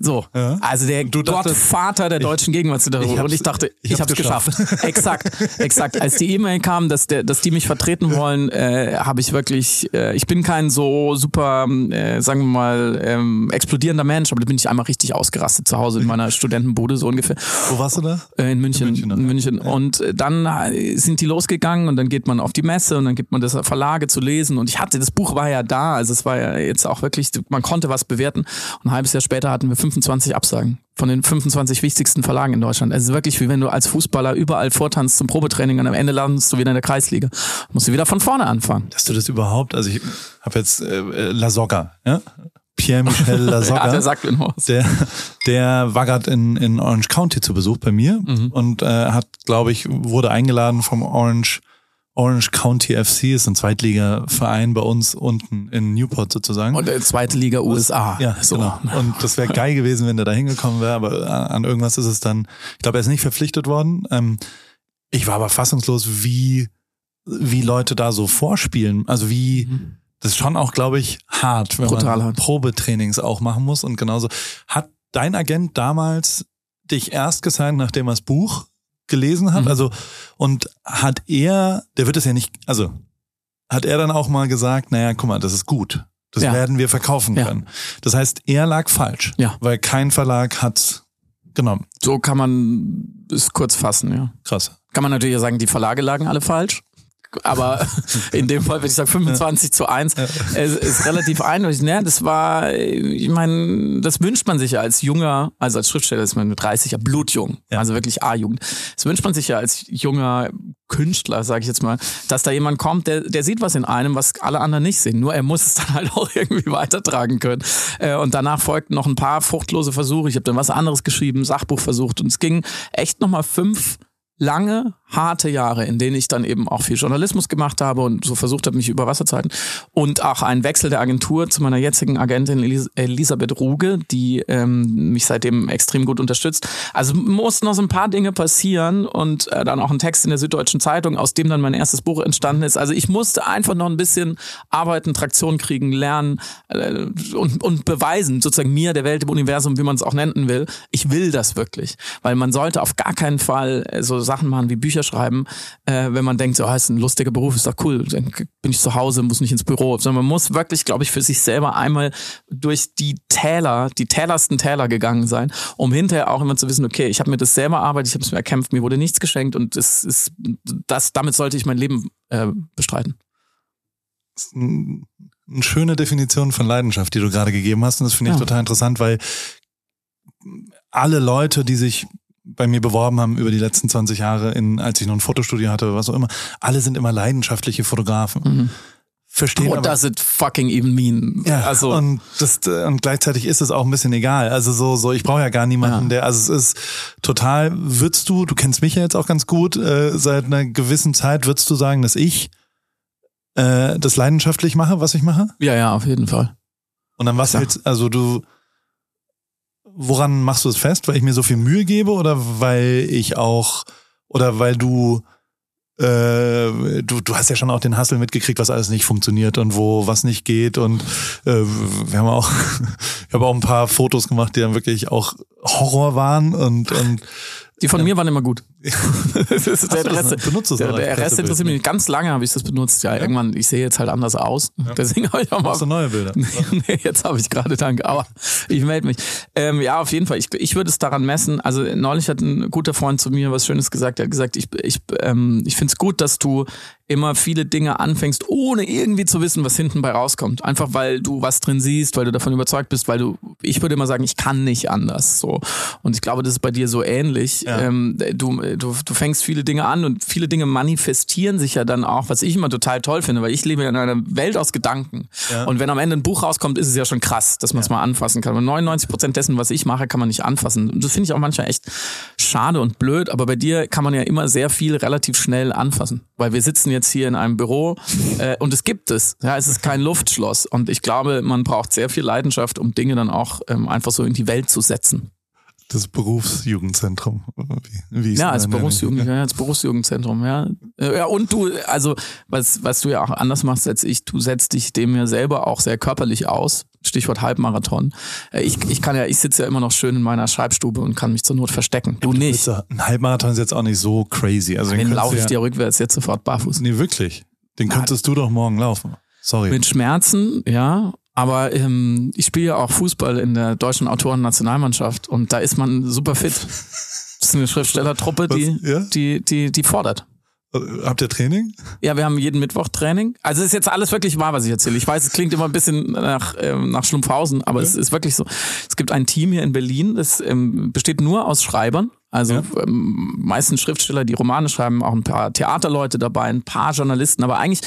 So, ja. also der Gottvater der deutschen Gegenwartsliteratur. Und ich dachte, ich, ich habe es geschafft. *laughs* exakt, exakt. Als die E-Mail kam, dass, der, dass die mich vertreten wollen, äh, habe ich wirklich, äh, ich bin kein so super, äh, sagen wir mal, ähm, explodierender Mensch, aber da bin ich einmal richtig ausgerastet zu Hause in meiner *laughs* Studentenbude so ungefähr. Wo warst du da? Äh, in München. In München. In München. Ja. Und äh, dann äh, sind die losgegangen und dann geht man auf die Messe und dann gibt man das Verlage zu lesen. Und ich hatte, das Buch war ja da, also es war ja jetzt auch wirklich, man konnte was bewerten. Und ein halbes Jahr später hatten wir 25 Absagen von den 25 wichtigsten Verlagen in Deutschland. Es ist wirklich wie wenn du als Fußballer überall vortanzt zum Probetraining und am Ende landest du wieder in der Kreisliga. Musst du wieder von vorne anfangen. Dass du das überhaupt, also ich habe jetzt äh, La Soga, ja? Pierre-Michel Lasogga. *laughs* ja, der sagt mir was. Der, der war gerade in, in Orange County zu Besuch bei mir mhm. und äh, hat, glaube ich, wurde eingeladen vom Orange Orange County FC ist ein Zweitliga-Verein bei uns unten in Newport sozusagen. Und der zweite Liga USA. Ja, so. genau. Und das wäre geil gewesen, wenn der da hingekommen wäre, aber an irgendwas ist es dann, ich glaube, er ist nicht verpflichtet worden. Ähm, ich war aber fassungslos, wie, wie Leute da so vorspielen. Also wie, mhm. das ist schon auch, glaube ich, hart, wenn Brutal man hart. Probetrainings auch machen muss. Und genauso, hat dein Agent damals dich erst gesigned, nachdem er das Buch gelesen hat. Mhm. Also, und hat er, der wird es ja nicht, also, hat er dann auch mal gesagt, naja, guck mal, das ist gut. Das ja. werden wir verkaufen können. Ja. Das heißt, er lag falsch. Ja. Weil kein Verlag hat genommen. So kann man es kurz fassen, ja. Krass. Kann man natürlich sagen, die Verlage lagen alle falsch aber in dem Fall würde ich sagen 25 ja. zu 1. Ja. Es ist relativ eindeutig. Ne? Das war, ich meine, das wünscht man sich ja als junger, also als Schriftsteller ist man mit 30 ja blutjung, ja. also wirklich A-Jugend. Das wünscht man sich ja als junger Künstler, sage ich jetzt mal, dass da jemand kommt, der, der sieht was in einem, was alle anderen nicht sehen. Nur er muss es *laughs* dann halt auch irgendwie weitertragen können. Äh, und danach folgten noch ein paar fruchtlose Versuche. Ich habe dann was anderes geschrieben, Sachbuch versucht und es ging echt nochmal fünf lange, harte Jahre, in denen ich dann eben auch viel Journalismus gemacht habe und so versucht habe, mich über Wasser zu halten. Und auch ein Wechsel der Agentur zu meiner jetzigen Agentin Elis Elisabeth Ruge, die ähm, mich seitdem extrem gut unterstützt. Also mussten noch so ein paar Dinge passieren und äh, dann auch ein Text in der Süddeutschen Zeitung, aus dem dann mein erstes Buch entstanden ist. Also ich musste einfach noch ein bisschen arbeiten, Traktion kriegen, lernen äh, und, und beweisen, sozusagen mir, der Welt, dem Universum, wie man es auch nennen will. Ich will das wirklich. Weil man sollte auf gar keinen Fall äh, so Sachen machen wie Bücher schreiben, äh, wenn man denkt, so, oh, ist ein lustiger Beruf, ist doch cool, dann bin ich zu Hause, muss nicht ins Büro. Sondern man muss wirklich, glaube ich, für sich selber einmal durch die Täler, die tälersten Täler gegangen sein, um hinterher auch immer zu wissen, okay, ich habe mir das selber arbeitet, ich habe es mir erkämpft, mir wurde nichts geschenkt und das ist, das, damit sollte ich mein Leben äh, bestreiten. Eine schöne Definition von Leidenschaft, die du gerade gegeben hast. Und das finde ich ja. total interessant, weil alle Leute, die sich bei mir beworben haben über die letzten 20 Jahre, in, als ich noch ein Fotostudio hatte oder was auch immer, alle sind immer leidenschaftliche Fotografen. Mhm. Verstehen. What does it fucking even mean? Ja, also und das und gleichzeitig ist es auch ein bisschen egal. Also so so ich brauche ja gar niemanden, ja. der also es ist total würdest du, du kennst mich ja jetzt auch ganz gut, äh, seit einer gewissen Zeit würdest du sagen, dass ich äh, das leidenschaftlich mache, was ich mache? Ja, ja, auf jeden Fall. Und dann was ja. hältst also du woran machst du es fest? Weil ich mir so viel Mühe gebe oder weil ich auch, oder weil du, äh, du, du hast ja schon auch den Hassel mitgekriegt, was alles nicht funktioniert und wo was nicht geht und äh, wir haben auch, *laughs* ich habe auch ein paar Fotos gemacht, die dann wirklich auch Horror waren und, und die von ja. mir waren immer gut. *laughs* das ist der Rest, benutzt der, der Rest interessiert mich. Ganz lange habe ich das benutzt. Ja, ja, irgendwann, ich sehe jetzt halt anders aus. Ja. *laughs* Deswegen habe ich auch mal. Hast du neue Bilder? *laughs* nee, jetzt habe ich gerade danke. Aber ich melde mich. Ähm, ja, auf jeden Fall. Ich, ich würde es daran messen. Also neulich hat ein guter Freund zu mir was Schönes gesagt. Er hat gesagt, ich, ich, ähm, ich finde es gut, dass du immer viele Dinge anfängst, ohne irgendwie zu wissen, was hinten bei rauskommt. Einfach weil du was drin siehst, weil du davon überzeugt bist, weil du, ich würde immer sagen, ich kann nicht anders. So. Und ich glaube, das ist bei dir so ähnlich. Ja. Ähm, du, du, du fängst viele Dinge an und viele Dinge manifestieren sich ja dann auch, was ich immer total toll finde, weil ich lebe in einer Welt aus Gedanken. Ja. Und wenn am Ende ein Buch rauskommt, ist es ja schon krass, dass man es ja. mal anfassen kann. Und 99 Prozent dessen, was ich mache, kann man nicht anfassen. Und das finde ich auch manchmal echt schade und blöd, aber bei dir kann man ja immer sehr viel relativ schnell anfassen, weil wir sitzen jetzt hier in einem Büro *laughs* äh, und es gibt es. Ja, es ist kein Luftschloss und ich glaube, man braucht sehr viel Leidenschaft, um Dinge dann auch ähm, einfach so in die Welt zu setzen das Berufsjugendzentrum. Wie, wie ja, als Berufsjugend, ja, als Berufsjugendzentrum, ja. Ja, und du, also, was, was du ja auch anders machst als ich, du setzt dich dem ja selber auch sehr körperlich aus. Stichwort Halbmarathon. Äh, ich, ich kann ja, ich sitze ja immer noch schön in meiner Schreibstube und kann mich zur Not verstecken. Du nicht. Ein Halbmarathon ist jetzt auch nicht so crazy. Also den, den laufe ich ja dir rückwärts jetzt sofort barfuß. Nee, wirklich. Den könntest du doch morgen laufen. Sorry. Mit Schmerzen, ja, aber ähm, ich spiele ja auch Fußball in der deutschen Autoren-Nationalmannschaft und da ist man super fit. Das ist eine Schriftstellertruppe, die, ja? die, die, die fordert. Äh, habt ihr Training? Ja, wir haben jeden Mittwoch Training. Also es ist jetzt alles wirklich wahr, was ich erzähle. Ich weiß, es klingt immer ein bisschen nach, ähm, nach Schlumpfhausen, aber ja. es ist wirklich so. Es gibt ein Team hier in Berlin, das ähm, besteht nur aus Schreibern. Also ja. ähm, meistens Schriftsteller, die Romane schreiben, auch ein paar Theaterleute dabei, ein paar Journalisten, aber eigentlich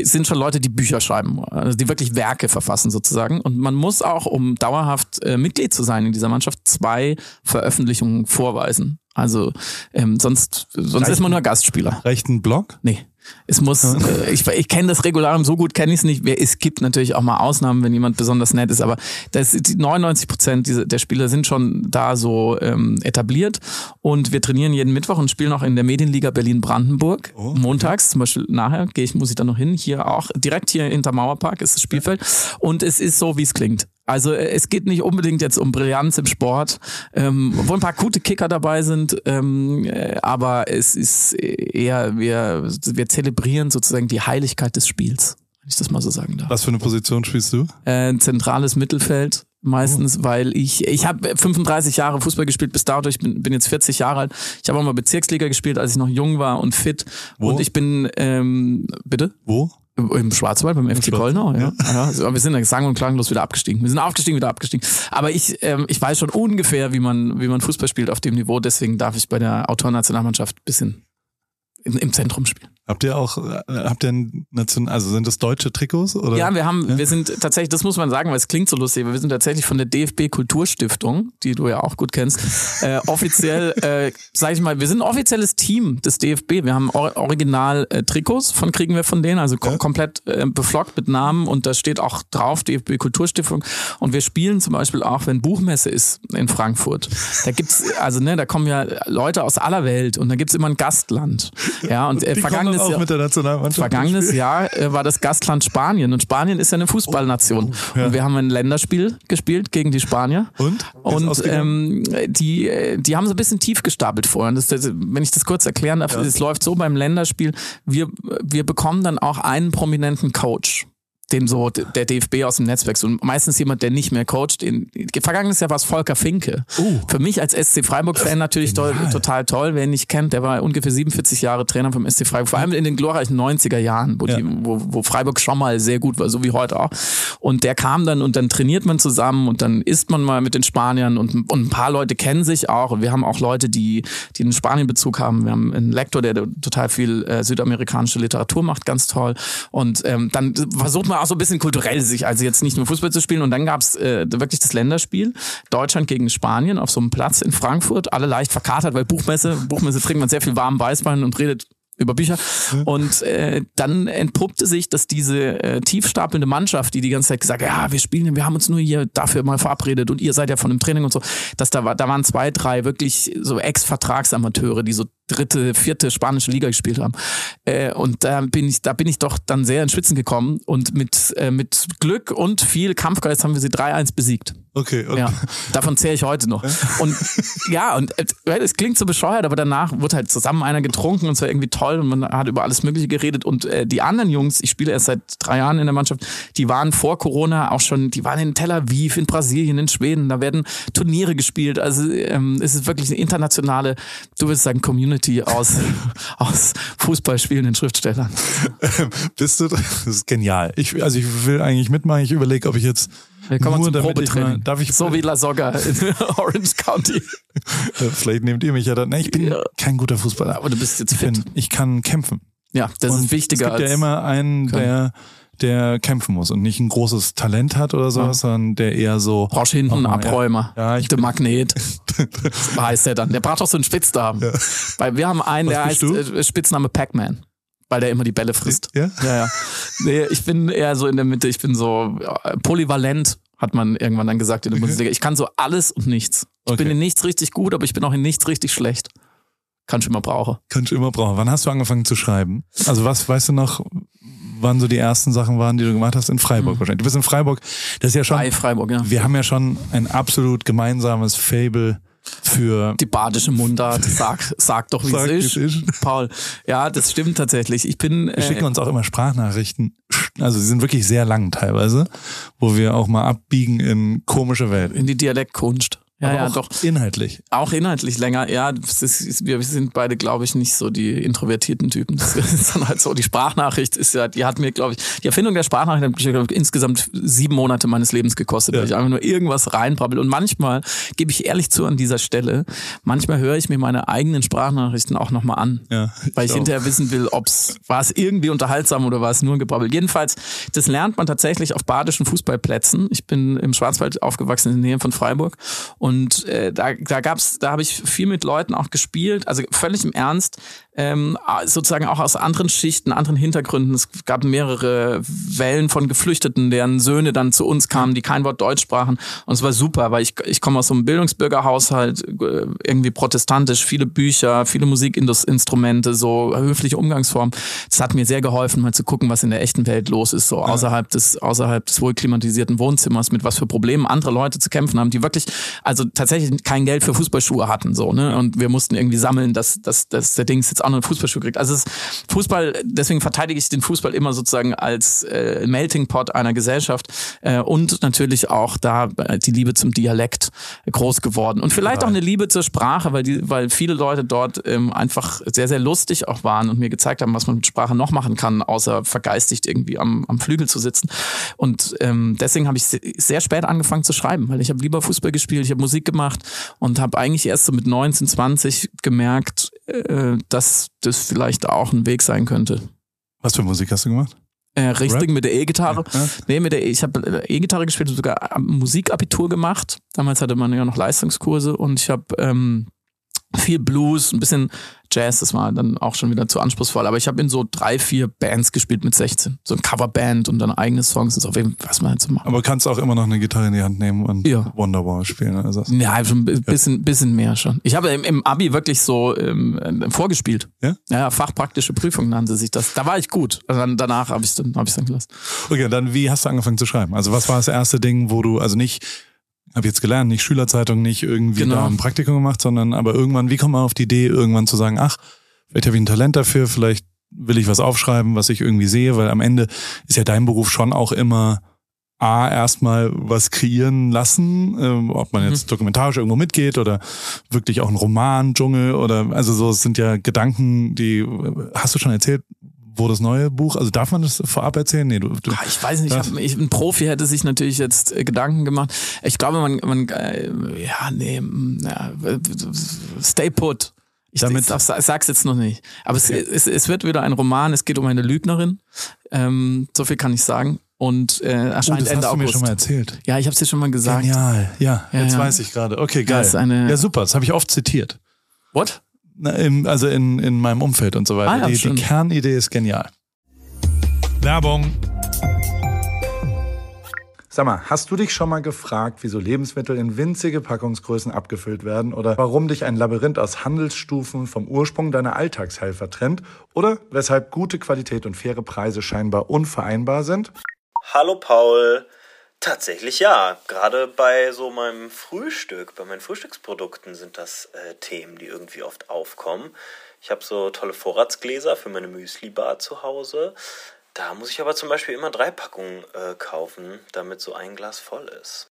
sind schon Leute, die Bücher schreiben, also die wirklich Werke verfassen sozusagen. Und man muss auch, um dauerhaft äh, Mitglied zu sein in dieser Mannschaft, zwei Veröffentlichungen vorweisen. Also ähm, sonst, sonst Reicht ist man nur Gastspieler. Reicht ein Blog? Nee. Es muss, äh, ich, ich kenne das Regularium so gut, kenne ich es nicht. Es gibt natürlich auch mal Ausnahmen, wenn jemand besonders nett ist, aber das, die 99 Prozent der Spieler sind schon da so ähm, etabliert und wir trainieren jeden Mittwoch und spielen auch in der Medienliga Berlin-Brandenburg. Oh, Montags, zum Beispiel nachher gehe ich, muss ich da noch hin. Hier auch, direkt hier hinter Mauerpark ist das Spielfeld. Und es ist so, wie es klingt. Also äh, es geht nicht unbedingt jetzt um Brillanz im Sport, ähm, wo ein paar gute Kicker dabei sind, ähm, äh, aber es ist eher, wir, wir zelebrieren sozusagen die Heiligkeit des Spiels, wenn ich das mal so sagen darf. Was für eine Position spielst du? Äh, zentrales Mittelfeld meistens, oh. weil ich ich habe 35 Jahre Fußball gespielt bis dato, ich bin, bin jetzt 40 Jahre alt. Ich habe auch mal Bezirksliga gespielt, als ich noch jung war und fit. Wo? Und ich bin ähm, bitte? Wo? Im Schwarzwald beim FC Kölnau, ja. ja. *laughs* ja. Wir sind dann sang- und klanglos wieder abgestiegen. Wir sind aufgestiegen, wieder abgestiegen. Aber ich, ähm, ich weiß schon ungefähr, wie man, wie man Fußball spielt auf dem Niveau. Deswegen darf ich bei der Autorennationalmannschaft bisschen im, im Zentrum spielen. Habt ihr auch, äh, habt ihr Nation, also sind das deutsche Trikots? Oder? Ja, wir haben, ja? wir sind tatsächlich, das muss man sagen, weil es klingt so lustig, wir sind tatsächlich von der DFB Kulturstiftung, die du ja auch gut kennst, *laughs* äh, offiziell, äh, sag ich mal, wir sind ein offizielles Team des DFB. Wir haben or original äh, Trikots von kriegen wir von denen, also kom ja? komplett äh, beflockt mit Namen und da steht auch drauf DFB Kulturstiftung. Und wir spielen zum Beispiel auch, wenn Buchmesse ist in Frankfurt. Da gibt's, also ne, da kommen ja Leute aus aller Welt und da gibt's immer ein Gastland. Ja, und äh, vergangenes vergangenes Jahr, mit der Nationalmannschaft vergangenes Jahr äh, war das Gastland Spanien und Spanien ist ja eine Fußballnation. Oh, ja. Und wir haben ein Länderspiel gespielt gegen die Spanier. Und? Und ähm, die, äh, die haben so ein bisschen tief gestapelt vorher. Das, das, wenn ich das kurz erklären darf, es läuft so beim Länderspiel, wir, wir bekommen dann auch einen prominenten Coach den so der DFB aus dem Netzwerk so meistens jemand, der nicht mehr coacht. In, vergangenes Jahr war es Volker Finke. Uh, Für mich als SC Freiburg-Fan natürlich toll, total toll. Wer ihn nicht kennt, der war ungefähr 47 Jahre Trainer vom SC Freiburg. Vor allem in den glorreichen 90er Jahren, wo, ja. die, wo, wo Freiburg schon mal sehr gut war, so wie heute auch. Und der kam dann und dann trainiert man zusammen und dann isst man mal mit den Spaniern und, und ein paar Leute kennen sich auch. Und wir haben auch Leute, die, die einen Spanien-Bezug haben. Wir haben einen Lektor, der total viel äh, südamerikanische Literatur macht, ganz toll. Und ähm, dann versucht man auch so ein bisschen kulturell sich, also jetzt nicht nur Fußball zu spielen. Und dann gab's äh, wirklich das Länderspiel. Deutschland gegen Spanien auf so einem Platz in Frankfurt. Alle leicht verkatert, weil Buchmesse, Buchmesse trinkt man sehr viel warmen Weißwein und redet über Bücher. Und äh, dann entpuppte sich, dass diese äh, tiefstapelnde Mannschaft, die die ganze Zeit gesagt, ja, wir spielen, wir haben uns nur hier dafür mal verabredet und ihr seid ja von dem Training und so, dass da war, da waren zwei, drei wirklich so Ex-Vertragsamateure, die so dritte, vierte spanische Liga gespielt haben. Äh, und da bin ich, da bin ich doch dann sehr in Schwitzen gekommen und mit, äh, mit Glück und viel Kampfgeist haben wir sie 3-1 besiegt. Okay. Ja, davon zähre ich heute noch. Und ja, und äh, es klingt so bescheuert, aber danach wurde halt zusammen einer getrunken und es war irgendwie toll und man hat über alles Mögliche geredet. Und äh, die anderen Jungs, ich spiele erst seit drei Jahren in der Mannschaft, die waren vor Corona auch schon, die waren in Tel Aviv, in Brasilien, in Schweden, da werden Turniere gespielt. Also ähm, es ist wirklich eine internationale, du würdest sagen, Community aus, *laughs* aus Fußballspielenden Schriftstellern. Bist du, das ist genial. Ich, also ich will eigentlich mitmachen, ich überlege, ob ich jetzt Willkommen Nur zum Probetraining. Darf ich so wie La Soga in *laughs* Orange County. *laughs* Vielleicht nehmt ihr mich ja dann. Nee, ich bin ja. kein guter Fußballer. Aber du bist jetzt fit. Ich, bin, ich kann kämpfen. Ja, das Und ist wichtiger. Es gibt ja immer einen, der, der kämpfen muss und nicht ein großes Talent hat oder sowas, ja. sondern der eher so. Brauchst hinten einen Abräumer. Ja, ja ich der Magnet. *laughs* heißt der dann. Der braucht doch so einen Spitznamen. Ja. Weil wir haben einen, Was der heißt du? Äh, Spitzname Pac-Man weil der immer die Bälle frisst. Ja? Ja, ja. Nee, ich bin eher so in der Mitte, ich bin so polyvalent, hat man irgendwann dann gesagt in der Bundesliga. Ich kann so alles und nichts. Ich okay. bin in nichts richtig gut, aber ich bin auch in nichts richtig schlecht. Kann ich immer brauchen. Kann ich immer brauchen. Wann hast du angefangen zu schreiben? Also was, weißt du noch, wann so die ersten Sachen waren, die du gemacht hast? In Freiburg mhm. wahrscheinlich. Du bist in Freiburg. Das ist ja schon. Bei Freiburg, ja. Wir haben ja schon ein absolut gemeinsames Fable für die badische Mundart. *laughs* Sag, sag doch, wie es ist. Paul. Ja, das stimmt tatsächlich. Ich bin. Wir schicken äh, uns auch immer Sprachnachrichten. Also sie sind wirklich sehr lang teilweise, wo wir auch mal abbiegen in komische Welt. In die Dialektkunst. Ja, ja, doch. Inhaltlich. Auch inhaltlich länger. Ja, ist, wir sind beide, glaube ich, nicht so die introvertierten Typen. Das ist *laughs* dann halt so. Die Sprachnachricht ist ja, die hat mir, glaube ich, die Erfindung der Sprachnachricht hat mich, glaube ich, insgesamt sieben Monate meines Lebens gekostet, ja. weil ich einfach nur irgendwas reinbrabbel. Und manchmal, gebe ich ehrlich zu an dieser Stelle, manchmal höre ich mir meine eigenen Sprachnachrichten auch nochmal an. Ja, weil ich, ich hinterher wissen will, ob's, war es irgendwie unterhaltsam oder war es nur ein Gebrabbel. Jedenfalls, das lernt man tatsächlich auf badischen Fußballplätzen. Ich bin im Schwarzwald aufgewachsen in der Nähe von Freiburg. Und äh, da, da gab's, da habe ich viel mit Leuten auch gespielt, also völlig im Ernst, ähm, sozusagen auch aus anderen Schichten, anderen Hintergründen. Es gab mehrere Wellen von Geflüchteten, deren Söhne dann zu uns kamen, die kein Wort Deutsch sprachen. Und es war super, weil ich, ich komme aus so einem Bildungsbürgerhaushalt, äh, irgendwie protestantisch, viele Bücher, viele Musikinstrumente, so höfliche Umgangsformen. Das hat mir sehr geholfen, mal zu gucken, was in der echten Welt los ist, so außerhalb des, außerhalb des wohlklimatisierten Wohnzimmers, mit was für Problemen andere Leute zu kämpfen haben, die wirklich, also tatsächlich tatsächlich kein Geld für Fußballschuhe hatten, so, ne? Und wir mussten irgendwie sammeln, dass, dass, dass der Dings jetzt einen Fußballschuh kriegt. Also es Fußball, deswegen verteidige ich den Fußball immer sozusagen als äh, Melting Pot einer Gesellschaft äh, und natürlich auch da die Liebe zum Dialekt groß geworden. Und vielleicht auch eine Liebe zur Sprache, weil die, weil viele Leute dort ähm, einfach sehr, sehr lustig auch waren und mir gezeigt haben, was man mit Sprache noch machen kann, außer vergeistigt irgendwie am, am Flügel zu sitzen. Und ähm, deswegen habe ich sehr spät angefangen zu schreiben, weil ich habe lieber Fußball gespielt, ich habe Musik gemacht und habe eigentlich erst so mit 19, 20 gemerkt, äh, dass das vielleicht auch ein Weg sein könnte. Was für Musik hast du gemacht? Äh, richtig Rap? mit der E-Gitarre. Ja. Nee, mit der e ich habe äh, E-Gitarre gespielt, sogar Musikabitur gemacht. Damals hatte man ja noch Leistungskurse und ich habe ähm, viel Blues, ein bisschen Jazz, das war dann auch schon wieder zu anspruchsvoll. Aber ich habe in so drei, vier Bands gespielt mit 16. So ein Coverband und dann eigene Songs und so, was man halt so macht. Aber kannst auch immer noch eine Gitarre in die Hand nehmen und ja. Wonderwall spielen. Also. Ja, schon ein bisschen, bisschen mehr schon. Ich habe im, im Abi wirklich so ähm, vorgespielt. Ja? Ja, fachpraktische Prüfung nannte sich das. Da war ich gut. Und dann, danach habe ich dann, hab dann gelassen. Okay, dann wie hast du angefangen zu schreiben? Also was war das erste Ding, wo du, also nicht habe jetzt gelernt, nicht Schülerzeitung, nicht irgendwie genau. da ein Praktikum gemacht, sondern aber irgendwann, wie kommt man auf die Idee, irgendwann zu sagen, ach, vielleicht habe ich ein Talent dafür, vielleicht will ich was aufschreiben, was ich irgendwie sehe, weil am Ende ist ja dein Beruf schon auch immer A, erstmal was kreieren lassen, ähm, ob man jetzt mhm. dokumentarisch irgendwo mitgeht oder wirklich auch ein Roman, Dschungel oder also so, es sind ja Gedanken, die hast du schon erzählt, wo das neue Buch, also darf man das vorab erzählen? Nee, du, du ah, ich weiß nicht, ich hab, ich, ein Profi hätte sich natürlich jetzt äh, Gedanken gemacht. Ich glaube, man, man äh, ja, nee, ja, stay put. Ich, Damit, ich, ich sag's jetzt noch nicht. Aber okay. es, es, es wird wieder ein Roman, es geht um eine Lügnerin. Ähm, so viel kann ich sagen. Und äh, erscheint oh, das Ende hast August. du mir schon mal erzählt. Ja, ich habe es dir schon mal gesagt. Genial, ja, ja jetzt ja. weiß ich gerade. Okay, geil. Ja, ja super, das habe ich oft zitiert. What? Na, im, also in, in meinem Umfeld und so weiter. Ah, ja, die, die Kernidee ist genial. Werbung. Sag mal, hast du dich schon mal gefragt, wieso Lebensmittel in winzige Packungsgrößen abgefüllt werden oder warum dich ein Labyrinth aus Handelsstufen vom Ursprung deiner Alltagshelfer trennt oder weshalb gute Qualität und faire Preise scheinbar unvereinbar sind? Hallo Paul. Tatsächlich ja. Gerade bei so meinem Frühstück, bei meinen Frühstücksprodukten sind das äh, Themen, die irgendwie oft aufkommen. Ich habe so tolle Vorratsgläser für meine Müsli-Bar zu Hause. Da muss ich aber zum Beispiel immer drei Packungen äh, kaufen, damit so ein Glas voll ist.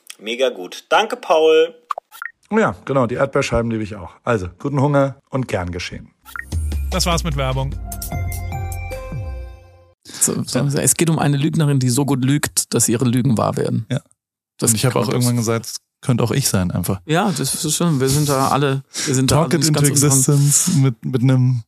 Mega gut. Danke, Paul. Oh ja, genau, die Erdbeerscheiben liebe ich auch. Also, guten Hunger und gern geschehen. Das war's mit Werbung. So, es geht um eine Lügnerin, die so gut lügt, dass ihre Lügen wahr werden. Ja. Das und ich habe auch irgendwann gesagt, könnte auch ich sein einfach. Ja, das ist schon, wir sind da alle, wir sind Talk da it into existence mit, mit einem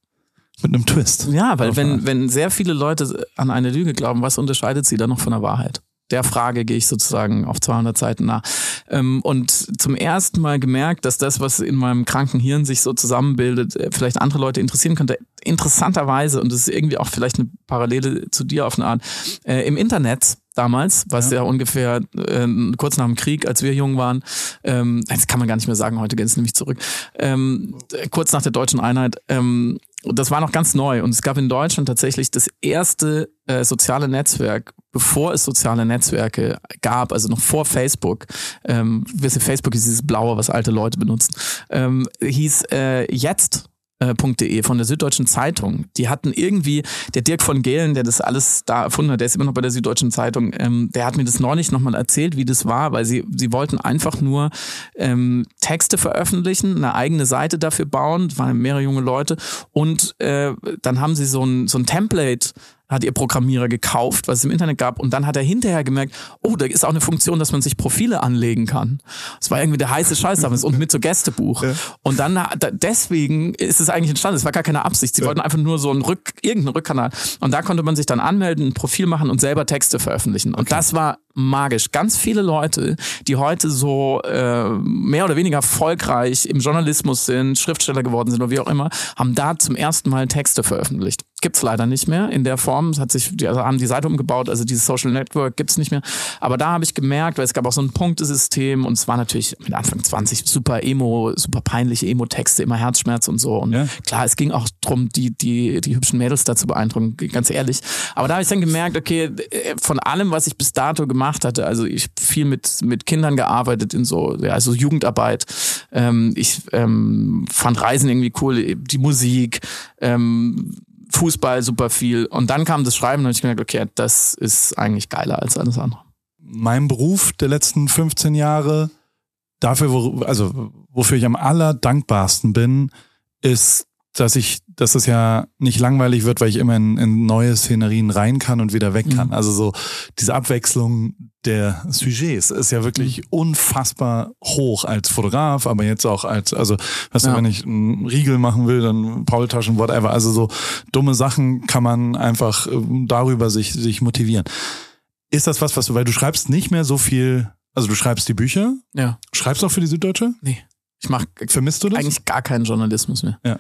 mit einem Twist. Ja, weil wenn, wenn sehr viele Leute an eine Lüge glauben, was unterscheidet sie dann noch von der Wahrheit? Der Frage gehe ich sozusagen auf 200 Seiten nach. Ähm, und zum ersten Mal gemerkt, dass das, was in meinem kranken Hirn sich so zusammenbildet, äh, vielleicht andere Leute interessieren könnte. Interessanterweise, und das ist irgendwie auch vielleicht eine Parallele zu dir auf eine Art, äh, im Internet damals, was ja, ja ungefähr äh, kurz nach dem Krieg, als wir jung waren, ähm, das kann man gar nicht mehr sagen, heute geht es nämlich zurück, ähm, kurz nach der deutschen Einheit, ähm, das war noch ganz neu und es gab in Deutschland tatsächlich das erste äh, soziale Netzwerk, bevor es soziale Netzwerke gab, also noch vor Facebook. Ähm, wisst ihr, Facebook ist dieses Blaue, was alte Leute benutzen. Ähm, hieß äh, jetzt äh, von der Süddeutschen Zeitung. Die hatten irgendwie, der Dirk von Gehlen, der das alles da erfunden hat, der ist immer noch bei der Süddeutschen Zeitung, ähm, der hat mir das neulich nochmal erzählt, wie das war, weil sie, sie wollten einfach nur ähm, Texte veröffentlichen, eine eigene Seite dafür bauen, waren mehrere junge Leute und äh, dann haben sie so ein, so ein Template hat ihr Programmierer gekauft, was es im Internet gab, und dann hat er hinterher gemerkt, oh, da ist auch eine Funktion, dass man sich Profile anlegen kann. Das war irgendwie der heiße Scheiß damals und mit so Gästebuch. Ja. Und dann deswegen ist es eigentlich entstanden. Es war gar keine Absicht. Sie ja. wollten einfach nur so einen Rück, irgendeinen Rückkanal. Und da konnte man sich dann anmelden, ein Profil machen und selber Texte veröffentlichen. Und okay. das war magisch. Ganz viele Leute, die heute so äh, mehr oder weniger erfolgreich im Journalismus sind, Schriftsteller geworden sind oder wie auch immer, haben da zum ersten Mal Texte veröffentlicht. Gibt's leider nicht mehr in der Form. Es hat sich, die also haben die Seite umgebaut, also dieses Social Network gibt's nicht mehr. Aber da habe ich gemerkt, weil es gab auch so ein Punktesystem und es war natürlich mit Anfang 20 super Emo, super peinliche Emo-Texte, immer Herzschmerz und so. Und ja. klar, es ging auch drum, die, die, die hübschen Mädels dazu beeindrucken, ganz ehrlich. Aber da habe ich dann gemerkt, okay, von allem, was ich bis dato gemacht gemacht hatte. Also ich viel mit, mit Kindern gearbeitet in so, ja, also Jugendarbeit. Ähm, ich ähm, fand Reisen irgendwie cool, die Musik, ähm, Fußball super viel. Und dann kam das Schreiben und ich gemerkt, okay, das ist eigentlich geiler als alles andere. Mein Beruf der letzten 15 Jahre, dafür, wo, also wofür ich am allerdankbarsten bin, ist dass ich, dass es ja nicht langweilig wird, weil ich immer in, in neue Szenerien rein kann und wieder weg kann. Mhm. Also so diese Abwechslung der Sujets ist ja wirklich mhm. unfassbar hoch als Fotograf, aber jetzt auch als, also weißt ja. du, wenn ich einen Riegel machen will, dann Paultaschen, whatever. Also so dumme Sachen kann man einfach äh, darüber sich, sich motivieren. Ist das was, was du, weil du schreibst nicht mehr so viel, also du schreibst die Bücher? Ja. Schreibst du auch für die Süddeutsche? Nee. Ich mache Vermisst du das? eigentlich gar keinen Journalismus mehr. Ja.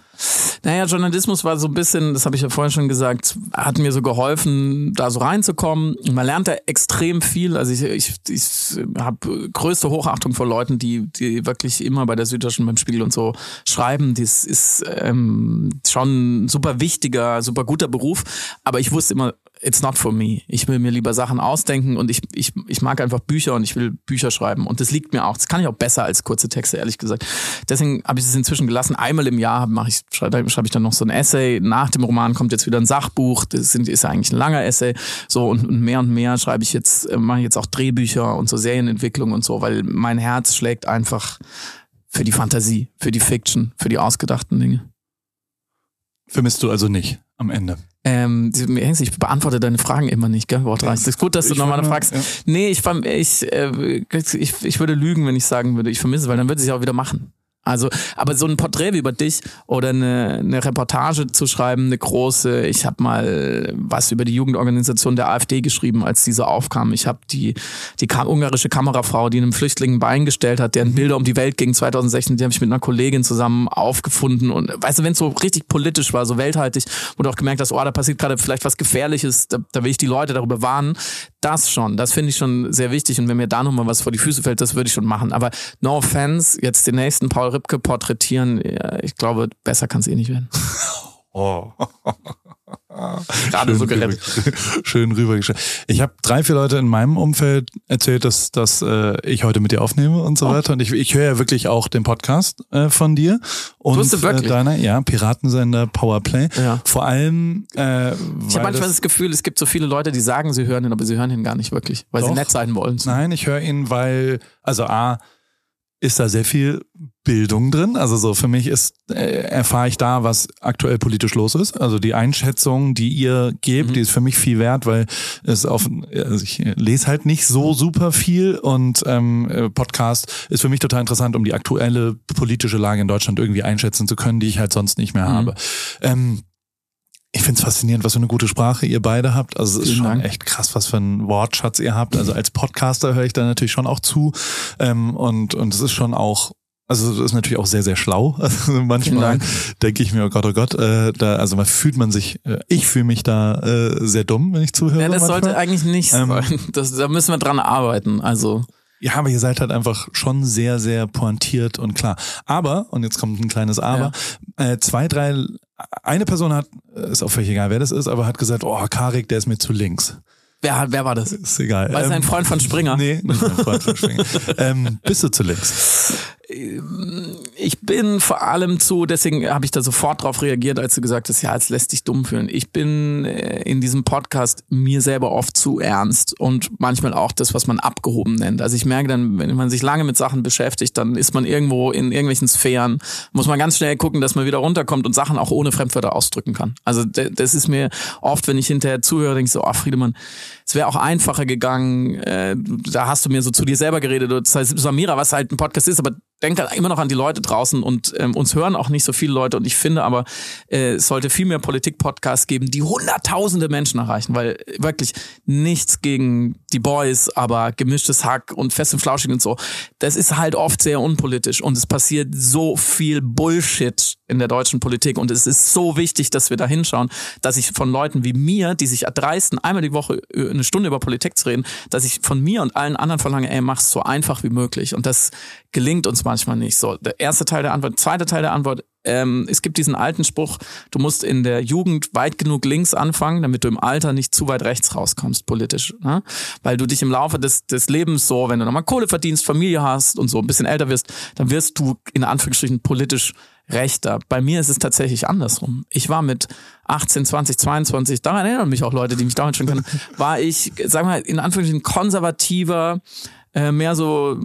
Naja, Journalismus war so ein bisschen, das habe ich ja vorhin schon gesagt, hat mir so geholfen, da so reinzukommen. Man lernt da extrem viel. Also ich, ich, ich habe größte Hochachtung vor Leuten, die, die wirklich immer bei der Süddeutschen beim Spiegel und so schreiben. Das ist ähm, schon ein super wichtiger, super guter Beruf. Aber ich wusste immer, it's not for me. Ich will mir lieber Sachen ausdenken und ich, ich, ich mag einfach Bücher und ich will Bücher schreiben. Und das liegt mir auch. Das kann ich auch besser als kurze Texte, ehrlich gesagt. Deswegen habe ich es inzwischen gelassen. Einmal im Jahr mache ich, schreibe, schreibe ich dann noch so ein Essay. Nach dem Roman kommt jetzt wieder ein Sachbuch. Das sind, ist eigentlich ein langer Essay. So und, und mehr und mehr schreibe ich jetzt, äh, mache ich jetzt auch Drehbücher und so Serienentwicklung und so, weil mein Herz schlägt einfach für die Fantasie, für die Fiction, für die ausgedachten Dinge. Vermisst du also nicht am Ende? Ähm, ich beantworte deine Fragen immer nicht, gell, Wortreich. Es ist gut, dass du nochmal fragst. Ja. Nee, ich, ich, äh, ich, ich würde lügen, wenn ich sagen würde, ich vermisse, weil dann würde ich auch wieder machen. Also, aber so ein Porträt wie über dich oder eine, eine Reportage zu schreiben, eine große, ich habe mal was über die Jugendorganisation der AfD geschrieben, als diese aufkam. Ich habe die, die ungarische Kamerafrau, die einem Flüchtling Bein gestellt hat, deren Bilder um die Welt ging 2016, die habe ich mit einer Kollegin zusammen aufgefunden. Und weißt du, wenn es so richtig politisch war, so welthaltig, du auch gemerkt hast, oh, da passiert gerade vielleicht was Gefährliches, da, da will ich die Leute darüber warnen. Das schon, das finde ich schon sehr wichtig. Und wenn mir da nochmal was vor die Füße fällt, das würde ich schon machen. Aber no offense, jetzt den nächsten Paul Ripke porträtieren, ich glaube, besser kann es eh nicht werden. *laughs* Oh. *laughs* Gerade schön so gerettet. Rüber, *laughs* schön rübergestellt. Ich habe drei, vier Leute in meinem Umfeld erzählt, dass, dass äh, ich heute mit dir aufnehme und so oh. weiter. Und ich, ich höre ja wirklich auch den Podcast äh, von dir. Und du wirklich? Äh, deiner, ja, Piratensender Powerplay. Ja. Vor allem. Äh, ich habe manchmal das, das, Gefühl, es gibt so viele Leute, die sagen, sie hören ihn, aber sie hören ihn gar nicht wirklich, weil Doch. sie nett sein wollen. Nein, ich höre ihn, weil, also A, ist da sehr viel Bildung drin. Also so für mich ist, äh, erfahre ich da, was aktuell politisch los ist. Also die Einschätzung, die ihr gebt, mhm. die ist für mich viel wert, weil es auf, also ich lese halt nicht so super viel und ähm, Podcast ist für mich total interessant, um die aktuelle politische Lage in Deutschland irgendwie einschätzen zu können, die ich halt sonst nicht mehr mhm. habe. Ähm, ich finde es faszinierend, was für eine gute Sprache ihr beide habt. Also es ist schon Dank. echt krass, was für ein Wortschatz ihr habt. Also als Podcaster höre ich da natürlich schon auch zu. Ähm, und, und es ist schon auch also das ist natürlich auch sehr, sehr schlau. *laughs* Also manchmal denke ich mir, oh Gott, oh Gott, äh, da, also man fühlt man sich, äh, ich fühle mich da äh, sehr dumm, wenn ich zuhöre. Ja, das manchmal. sollte eigentlich nicht ähm, sein. Das, da müssen wir dran arbeiten. Also. Ja, aber ihr seid halt einfach schon sehr, sehr pointiert und klar. Aber, und jetzt kommt ein kleines Aber, ja. äh, zwei, drei eine Person hat, ist auch völlig egal, wer das ist, aber hat gesagt, oh, Karik, der ist mir zu links. Wer, wer war das? Ist egal. War es ähm, ein Freund von Springer? *laughs* Nee, nicht ein Freund von Springer. *laughs* ähm, bist du zu links? Ich bin vor allem zu, deswegen habe ich da sofort drauf reagiert, als du gesagt hast, ja, es lässt dich dumm fühlen. Ich bin äh, in diesem Podcast mir selber oft zu ernst und manchmal auch das, was man abgehoben nennt. Also ich merke dann, wenn man sich lange mit Sachen beschäftigt, dann ist man irgendwo in irgendwelchen Sphären, muss man ganz schnell gucken, dass man wieder runterkommt und Sachen auch ohne Fremdwörter ausdrücken kann. Also das ist mir oft, wenn ich hinterher zuhöre, denke ich so, oh Friedemann, es wäre auch einfacher gegangen. Äh, da hast du mir so zu dir selber geredet. Das heißt, Samira, was halt ein Podcast ist, aber denk da immer noch an die Leute draußen und ähm, uns hören auch nicht so viele Leute. Und ich finde aber, äh, es sollte viel mehr Politik-Podcasts geben, die hunderttausende Menschen erreichen, weil wirklich nichts gegen die Boys, aber gemischtes Hack und fest und flauschig und so. Das ist halt oft sehr unpolitisch und es passiert so viel Bullshit in der deutschen Politik und es ist so wichtig, dass wir da hinschauen, dass ich von Leuten wie mir, die sich erdreisten, einmal die Woche eine Stunde über Politik zu reden, dass ich von mir und allen anderen verlange, ey, mach's so einfach wie möglich. Und das gelingt uns manchmal nicht. So, der erste Teil der Antwort, zweite Teil der Antwort, ähm, es gibt diesen alten Spruch, du musst in der Jugend weit genug links anfangen, damit du im Alter nicht zu weit rechts rauskommst politisch. Ne? Weil du dich im Laufe des, des Lebens so, wenn du nochmal Kohle verdienst, Familie hast und so ein bisschen älter wirst, dann wirst du in Anführungsstrichen politisch rechter. Bei mir ist es tatsächlich andersrum. Ich war mit 18, 20, 22, daran erinnern mich auch Leute, die mich damals schon kennen, *laughs* war ich, sagen wir mal, in Anführungsstrichen konservativer, äh, mehr so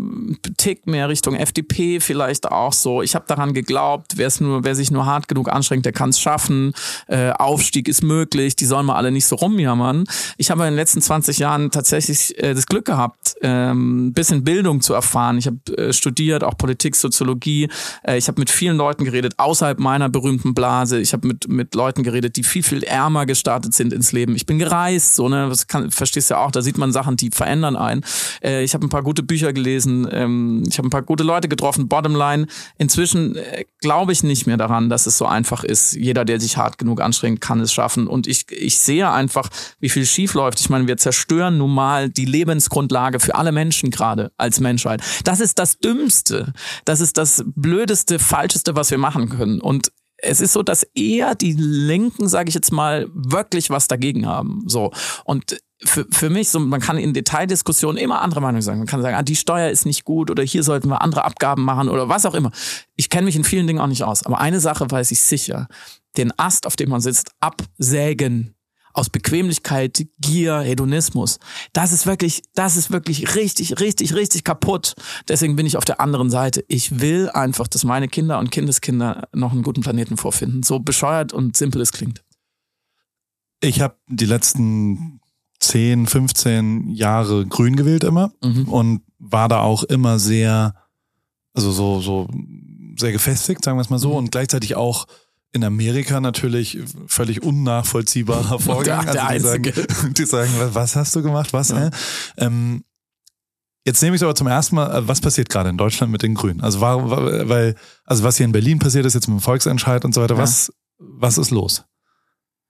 Tick mehr Richtung FDP vielleicht auch so. Ich habe daran geglaubt, wer es nur, wer sich nur hart genug anstrengt, der kann es schaffen. Äh, Aufstieg ist möglich, die sollen mal alle nicht so rumjammern. Ich habe in den letzten 20 Jahren tatsächlich äh, das Glück gehabt, ähm, bisschen Bildung zu erfahren. Ich habe äh, studiert, auch Politik, Soziologie. Äh, ich habe mit vielen Leuten geredet, außerhalb meiner berühmten Blase. Ich habe mit, mit Leuten geredet, die viel, viel ärmer gestartet sind ins Leben. Ich bin gereist, so, ne, das kann, verstehst du ja auch, da sieht man Sachen, die verändern einen. Äh, ich habe ein paar paar gute Bücher gelesen, ähm, ich habe ein paar gute Leute getroffen. Bottomline, inzwischen äh, glaube ich nicht mehr daran, dass es so einfach ist. Jeder, der sich hart genug anstrengt, kann es schaffen. Und ich, ich sehe einfach, wie viel schief läuft. Ich meine, wir zerstören nun mal die Lebensgrundlage für alle Menschen gerade als Menschheit. Das ist das Dümmste. Das ist das Blödeste, Falscheste, was wir machen können. Und es ist so, dass eher die Linken, sage ich jetzt mal, wirklich was dagegen haben. So und für, für mich, so, man kann in Detaildiskussionen immer andere Meinungen sagen. Man kann sagen, ah, die Steuer ist nicht gut oder hier sollten wir andere Abgaben machen oder was auch immer. Ich kenne mich in vielen Dingen auch nicht aus. Aber eine Sache weiß ich sicher. Den Ast, auf dem man sitzt, absägen aus Bequemlichkeit, Gier, Hedonismus. Das ist wirklich, das ist wirklich richtig, richtig, richtig kaputt. Deswegen bin ich auf der anderen Seite. Ich will einfach, dass meine Kinder und Kindeskinder noch einen guten Planeten vorfinden. So bescheuert und simpel es klingt. Ich habe die letzten 10, 15 Jahre grün gewählt immer mhm. und war da auch immer sehr, also so, so sehr gefestigt, sagen wir es mal so, mhm. und gleichzeitig auch in Amerika natürlich völlig unnachvollziehbarer *laughs* Vorgang. Der, der also die, sagen, *laughs* die sagen, was hast du gemacht? Was? Ja. Ähm, jetzt nehme ich aber zum ersten Mal, äh, was passiert gerade in Deutschland mit den Grünen? Also war, weil, also was hier in Berlin passiert ist jetzt mit dem Volksentscheid und so weiter, ja. was, was ist los?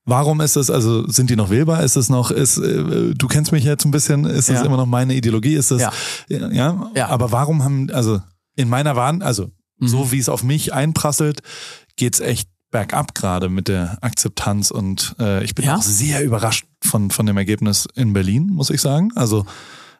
Warum ist es, also sind die noch wählbar? Ist es noch, ist, äh, du kennst mich jetzt ein bisschen, ist das ja. immer noch meine Ideologie? Ist das, ja. ja? ja. Aber warum haben, also in meiner Warn, also mhm. so wie es auf mich einprasselt, geht's echt bergab gerade mit der Akzeptanz und äh, ich bin ja? auch sehr überrascht von, von dem Ergebnis in Berlin, muss ich sagen. Also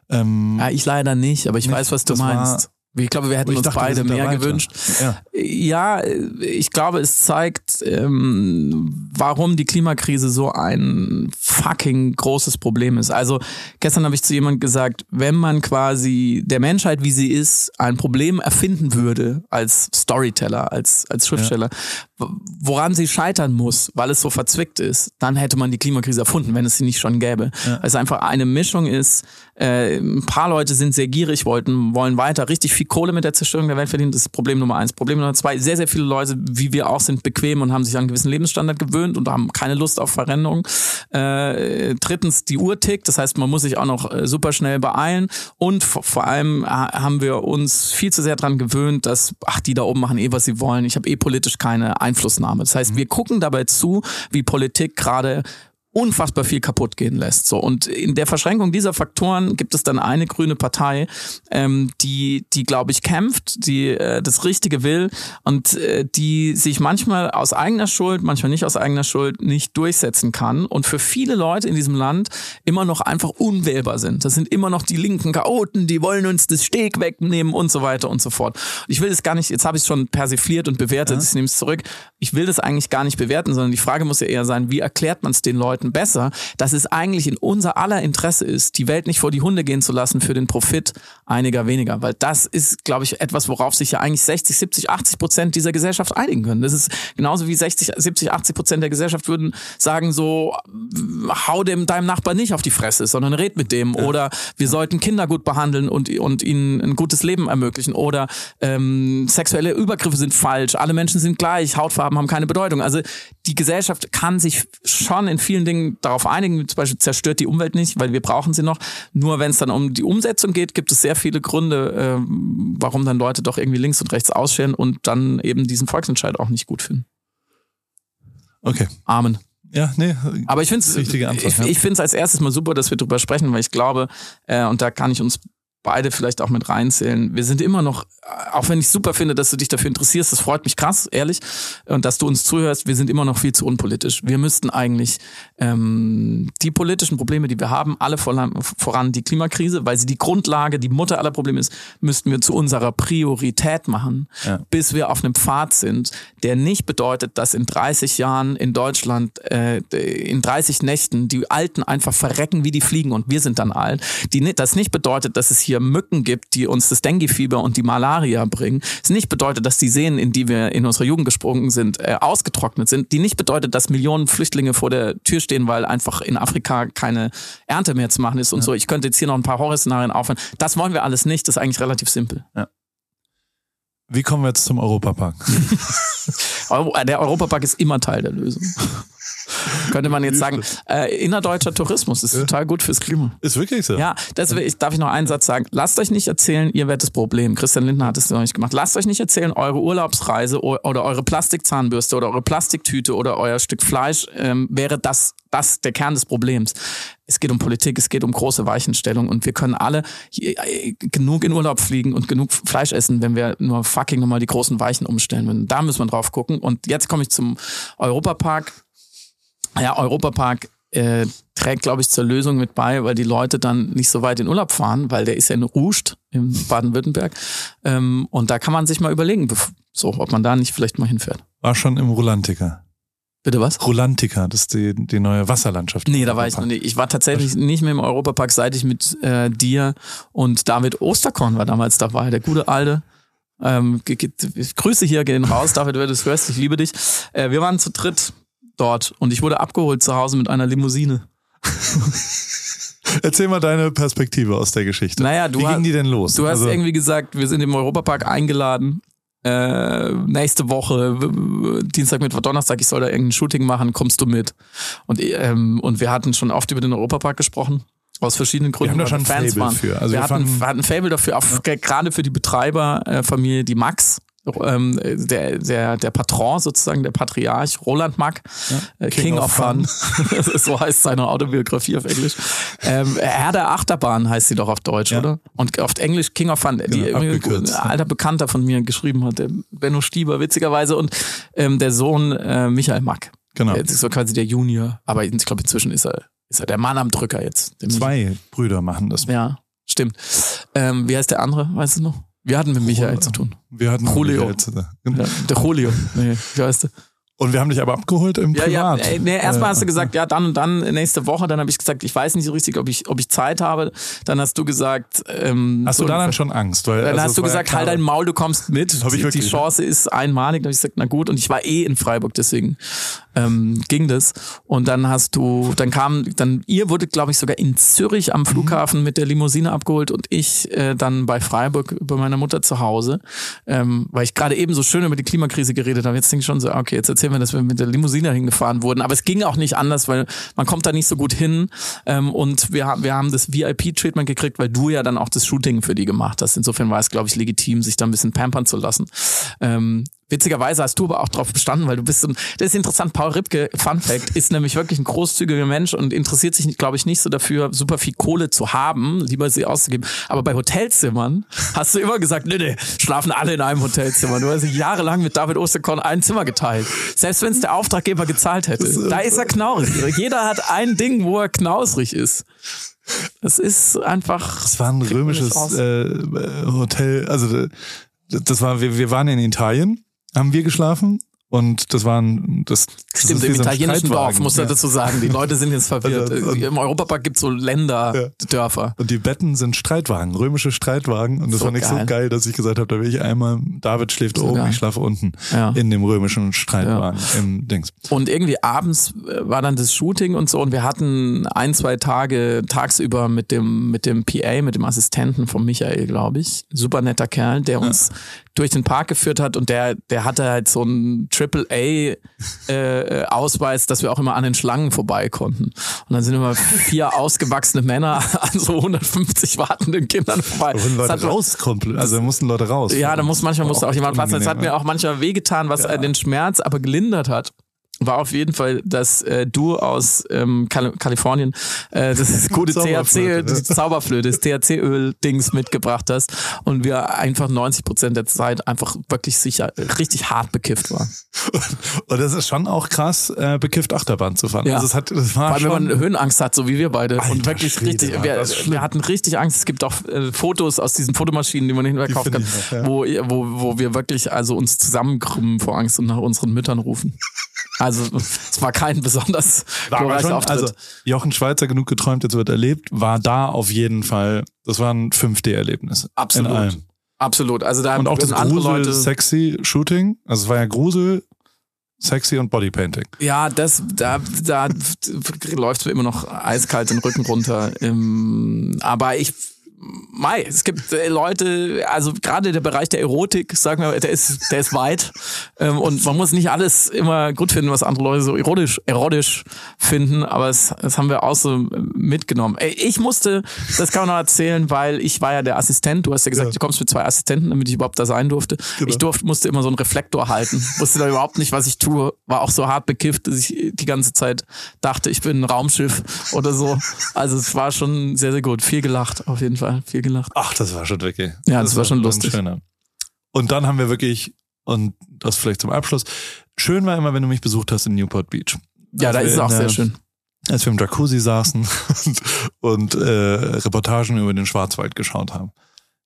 ähm, ja, ich leider nicht, aber ich nicht, weiß, was du meinst. Ich glaube, wir hätten uns dachte, beide mehr gewünscht. Ja. ja. ich glaube, es zeigt, ähm, warum die Klimakrise so ein fucking großes Problem ist. Also gestern habe ich zu jemand gesagt, wenn man quasi der Menschheit, wie sie ist, ein Problem erfinden würde als Storyteller, als als Schriftsteller, ja. Woran sie scheitern muss, weil es so verzwickt ist, dann hätte man die Klimakrise erfunden, wenn es sie nicht schon gäbe. Ja. Weil es einfach eine Mischung ist. Äh, ein paar Leute sind sehr gierig, wollten wollen weiter richtig viel Kohle mit der Zerstörung der Welt verdienen. Das ist Problem Nummer eins. Problem Nummer zwei, sehr, sehr viele Leute, wie wir auch, sind bequem und haben sich an einen gewissen Lebensstandard gewöhnt und haben keine Lust auf Veränderung. Äh, drittens, die Uhr tickt. Das heißt, man muss sich auch noch äh, super schnell beeilen. Und vor allem haben wir uns viel zu sehr dran gewöhnt, dass, ach, die da oben machen eh, was sie wollen. Ich habe eh politisch keine Einflussnahme. Das heißt, mhm. wir gucken dabei zu, wie Politik gerade unfassbar viel kaputt gehen lässt. So und in der Verschränkung dieser Faktoren gibt es dann eine grüne Partei, ähm, die die glaube ich kämpft, die äh, das Richtige will und äh, die sich manchmal aus eigener Schuld, manchmal nicht aus eigener Schuld nicht durchsetzen kann und für viele Leute in diesem Land immer noch einfach unwählbar sind. Das sind immer noch die linken Chaoten, die wollen uns das Steg wegnehmen und so weiter und so fort. Ich will das gar nicht. Jetzt habe ich es schon persifliert und bewertet. Ja. Ich nehme es zurück. Ich will das eigentlich gar nicht bewerten, sondern die Frage muss ja eher sein, wie erklärt man es den Leuten? Leuten besser, dass es eigentlich in unser aller Interesse ist, die Welt nicht vor die Hunde gehen zu lassen für den Profit einiger weniger. Weil das ist, glaube ich, etwas, worauf sich ja eigentlich 60, 70, 80 Prozent dieser Gesellschaft einigen können. Das ist genauso wie 60, 70, 80 Prozent der Gesellschaft würden sagen so, hau dem deinem Nachbar nicht auf die Fresse, sondern red mit dem. Ja. Oder wir ja. sollten Kinder gut behandeln und, und ihnen ein gutes Leben ermöglichen. Oder ähm, sexuelle Übergriffe sind falsch, alle Menschen sind gleich, Hautfarben haben keine Bedeutung. Also die Gesellschaft kann sich schon in vielen Dingen darauf einigen, zum Beispiel zerstört die Umwelt nicht, weil wir brauchen sie noch. Nur wenn es dann um die Umsetzung geht, gibt es sehr viele Gründe, äh, warum dann Leute doch irgendwie links und rechts ausscheren und dann eben diesen Volksentscheid auch nicht gut finden. Okay. Amen. Ja, nee. Aber ich finde es ich, ich finde es als erstes mal super, dass wir drüber sprechen, weil ich glaube, äh, und da kann ich uns beide vielleicht auch mit reinzählen. Wir sind immer noch, auch wenn ich super finde, dass du dich dafür interessierst, das freut mich krass, ehrlich, und dass du uns zuhörst, wir sind immer noch viel zu unpolitisch. Wir müssten eigentlich ähm, die politischen Probleme, die wir haben, alle voran, voran die Klimakrise, weil sie die Grundlage, die Mutter aller Probleme ist, müssten wir zu unserer Priorität machen, ja. bis wir auf einem Pfad sind, der nicht bedeutet, dass in 30 Jahren in Deutschland, äh, in 30 Nächten die Alten einfach verrecken wie die Fliegen und wir sind dann alt. Die, das nicht bedeutet, dass es hier Mücken gibt, die uns das Dengue-Fieber und die Malaria bringen, es nicht bedeutet, dass die Seen, in die wir in unserer Jugend gesprungen sind, äh, ausgetrocknet sind, die nicht bedeutet, dass Millionen Flüchtlinge vor der Tür stehen, weil einfach in Afrika keine Ernte mehr zu machen ist und ja. so. Ich könnte jetzt hier noch ein paar Horrorszenarien aufhören. Das wollen wir alles nicht, das ist eigentlich relativ simpel. Ja. Wie kommen wir jetzt zum Europapark? *laughs* der Europapark ist immer Teil der Lösung. *laughs* *laughs* Könnte man jetzt sagen, äh, innerdeutscher Tourismus ist total gut fürs Klima. Ist wirklich so. Ja, das ich, darf ich noch einen Satz sagen. Lasst euch nicht erzählen, ihr werdet das Problem. Christian Lindner hat es noch nicht gemacht. Lasst euch nicht erzählen, eure Urlaubsreise oder eure Plastikzahnbürste oder eure Plastiktüte oder euer Stück Fleisch ähm, wäre das, das der Kern des Problems. Es geht um Politik, es geht um große Weichenstellung und wir können alle äh, genug in Urlaub fliegen und genug Fleisch essen, wenn wir nur fucking nochmal die großen Weichen umstellen würden. Da müssen wir drauf gucken. Und jetzt komme ich zum Europapark. Ja, Europapark äh, trägt, glaube ich, zur Lösung mit bei, weil die Leute dann nicht so weit in Urlaub fahren, weil der ist ja in Ruscht in Baden-Württemberg. Ähm, und da kann man sich mal überlegen, so, ob man da nicht vielleicht mal hinfährt. War schon im Rulantica. Bitte was? Rulantica, das ist die, die neue Wasserlandschaft. Nee, da war ich noch nicht. Ich war tatsächlich nicht mehr im Europapark, seit ich mit äh, dir und David Osterkorn war damals dabei, der gute alte. Ähm, Grüße hier gehen raus, David, wenn du es hörst, ich liebe dich. Äh, wir waren zu dritt dort und ich wurde abgeholt zu Hause mit einer Limousine. *laughs* Erzähl mal deine Perspektive aus der Geschichte. Naja, du Wie ging die denn los? Du hast also, irgendwie gesagt, wir sind im Europapark eingeladen äh, nächste Woche, Dienstag, Mittwoch, Donnerstag, ich soll da irgendein Shooting machen, kommst du mit? Und, ähm, und wir hatten schon oft über den Europapark gesprochen. Aus verschiedenen Gründen. Wir haben da schon Fans Fable waren. für. Also wir, wir, hatten, wir hatten ein Fable dafür, auch ja. gerade für die Betreiberfamilie, die Max, ähm, der, der, der Patron sozusagen, der Patriarch, Roland Mack, ja, äh, King, King, of Fun, Fun. *laughs* so heißt seine Autobiografie auf Englisch. Ähm, Herr der Achterbahn heißt sie doch auf Deutsch, ja. oder? Und auf Englisch King of Fun, genau, die ein alter Bekannter von mir geschrieben hat, der Benno Stieber, witzigerweise, und ähm, der Sohn äh, Michael Mack. Genau. Das ist so quasi der Junior, aber ich glaube, inzwischen ist er, ist er der Mann am Drücker jetzt. Zwei Michael. Brüder machen das. Ja, stimmt. Ähm, wie heißt der andere, weißt du noch? Wir hatten mit Michael Julio. zu tun. Wir hatten Julio. Michael zu tun. Ja, der Julio. Nee, wie heißt der? Und wir haben dich aber abgeholt im ja, Privat. Ja, nee, erstmal hast du gesagt, ja, dann und dann nächste Woche. Dann habe ich gesagt, ich weiß nicht so richtig, ob ich, ob ich Zeit habe. Dann hast du gesagt, ähm, hast du da dann schon Angst? Weil, dann also hast du gesagt, ja halt dein Maul, du kommst mit. Die, die Chance ist einmalig. Dann habe ich gesagt, na gut. Und ich war eh in Freiburg, deswegen ähm, ging das. Und dann hast du, dann kam, dann ihr wurdet, glaube ich, sogar in Zürich am Flughafen mhm. mit der Limousine abgeholt und ich äh, dann bei Freiburg bei meiner Mutter zu Hause, ähm, weil ich gerade eben so schön über die Klimakrise geredet habe. Jetzt denke ich schon so, okay, jetzt erzählen wir, dass wir mit der Limousine Limousine hingefahren wurden. Aber es ging auch nicht anders, weil man kommt da nicht so gut hin. Ähm, und wir, wir haben das VIP-Treatment gekriegt, weil du ja dann auch das Shooting für die gemacht hast. Insofern war es, glaube ich, legitim, sich da ein bisschen pampern zu lassen. Ähm, Witzigerweise hast du aber auch darauf bestanden, weil du bist so ein, das ist interessant, Paul Ripke, Fun Fact, ist nämlich wirklich ein großzügiger Mensch und interessiert sich, glaube ich, nicht so dafür, super viel Kohle zu haben, lieber sie auszugeben. Aber bei Hotelzimmern hast du immer gesagt, nee, nee, schlafen alle in einem Hotelzimmer. Du hast jahrelang mit David Osterkorn ein Zimmer geteilt. Selbst wenn es der Auftraggeber gezahlt hätte. Da ist er knausrig. Jeder hat ein Ding, wo er knausrig ist. Das ist einfach. Es war ein römisches äh, Hotel, also das war, wir, wir waren in Italien haben wir geschlafen und das waren das. das Stimmt, im italienischen Dorf muss er ja. dazu sagen. Die Leute sind jetzt verwirrt. Also, Im Europapark gibt's so Länderdörfer. Ja. Und die Betten sind Streitwagen, römische Streitwagen. Und das so fand ich geil. so geil, dass ich gesagt habe, da will ich einmal, David schläft so oben, geil. ich schlafe unten ja. in dem römischen Streitwagen im Dings. Und irgendwie abends äh, war dann das Shooting und so und wir hatten ein, zwei Tage tagsüber mit dem, mit dem PA, mit dem Assistenten von Michael, glaube ich. Super netter Kerl, der uns durch den Park geführt hat und der, der hatte halt so einen Triple-A-Ausweis, äh, dass wir auch immer an den Schlangen vorbei konnten. Und dann sind immer vier *laughs* ausgewachsene Männer an so 150 wartenden Kindern vorbei. Leute hat, rauskommen, also mussten Leute raus. Ja, da muss manchmal musste auch jemand Platz. Das hat mir auch manchmal wehgetan, was ja. den Schmerz aber gelindert hat war auf jeden Fall, dass äh, du aus ähm, Kal Kalifornien äh, das gute *laughs* THC, die Zauberflöte, das THC-Öl-Dings mitgebracht hast und wir einfach 90 Prozent der Zeit einfach wirklich sicher richtig hart bekifft waren. Und das ist schon auch krass, äh, bekifft Achterbahn zu fahren. Ja. Also es hat, das war Weil wenn man Höhenangst hat, so wie wir beide Alter, und wirklich Schwede, richtig, wir, wir, hatten richtig Angst. Es gibt auch äh, Fotos aus diesen Fotomaschinen, die man hinterher kaufen kann, noch, ja. wo, wo, wo wir wirklich also uns zusammenkrümmen vor Angst und nach unseren Müttern rufen. Also es war kein besonders glorreicher Auftritt. Also Jochen Schweizer genug geträumt, jetzt wird erlebt, war da auf jeden Fall, das war ein 5D-Erlebnis. Absolut. Absolut. Also da und auch das andere Grusel, Leute sexy Shooting. Also es war ja Grusel, sexy und Bodypainting. Ja, das da da *laughs* läuft mir immer noch eiskalt den Rücken runter. aber ich Mai, es gibt äh, Leute, also gerade der Bereich der Erotik, sagen wir, der ist, der ist weit. Ähm, und man muss nicht alles immer gut finden, was andere Leute so erotisch, erotisch finden, aber es, das haben wir auch so mitgenommen. Ich musste, das kann man noch erzählen, weil ich war ja der Assistent. Du hast ja gesagt, ja. du kommst mit zwei Assistenten, damit ich überhaupt da sein durfte. Genau. Ich durfte, musste immer so einen Reflektor halten. wusste da überhaupt nicht, was ich tue. War auch so hart bekifft, dass ich die ganze Zeit dachte, ich bin ein Raumschiff oder so. Also es war schon sehr, sehr gut. Viel gelacht, auf jeden Fall. Viel gelacht. Ach, das war schon wirklich. Ja, das, das war schon lustig. Schöner. Und dann haben wir wirklich, und das vielleicht zum Abschluss, schön war immer, wenn du mich besucht hast in Newport Beach. Ja, da ist es auch sehr schön. Als wir im Jacuzzi saßen und, *laughs* und äh, Reportagen über den Schwarzwald geschaut haben.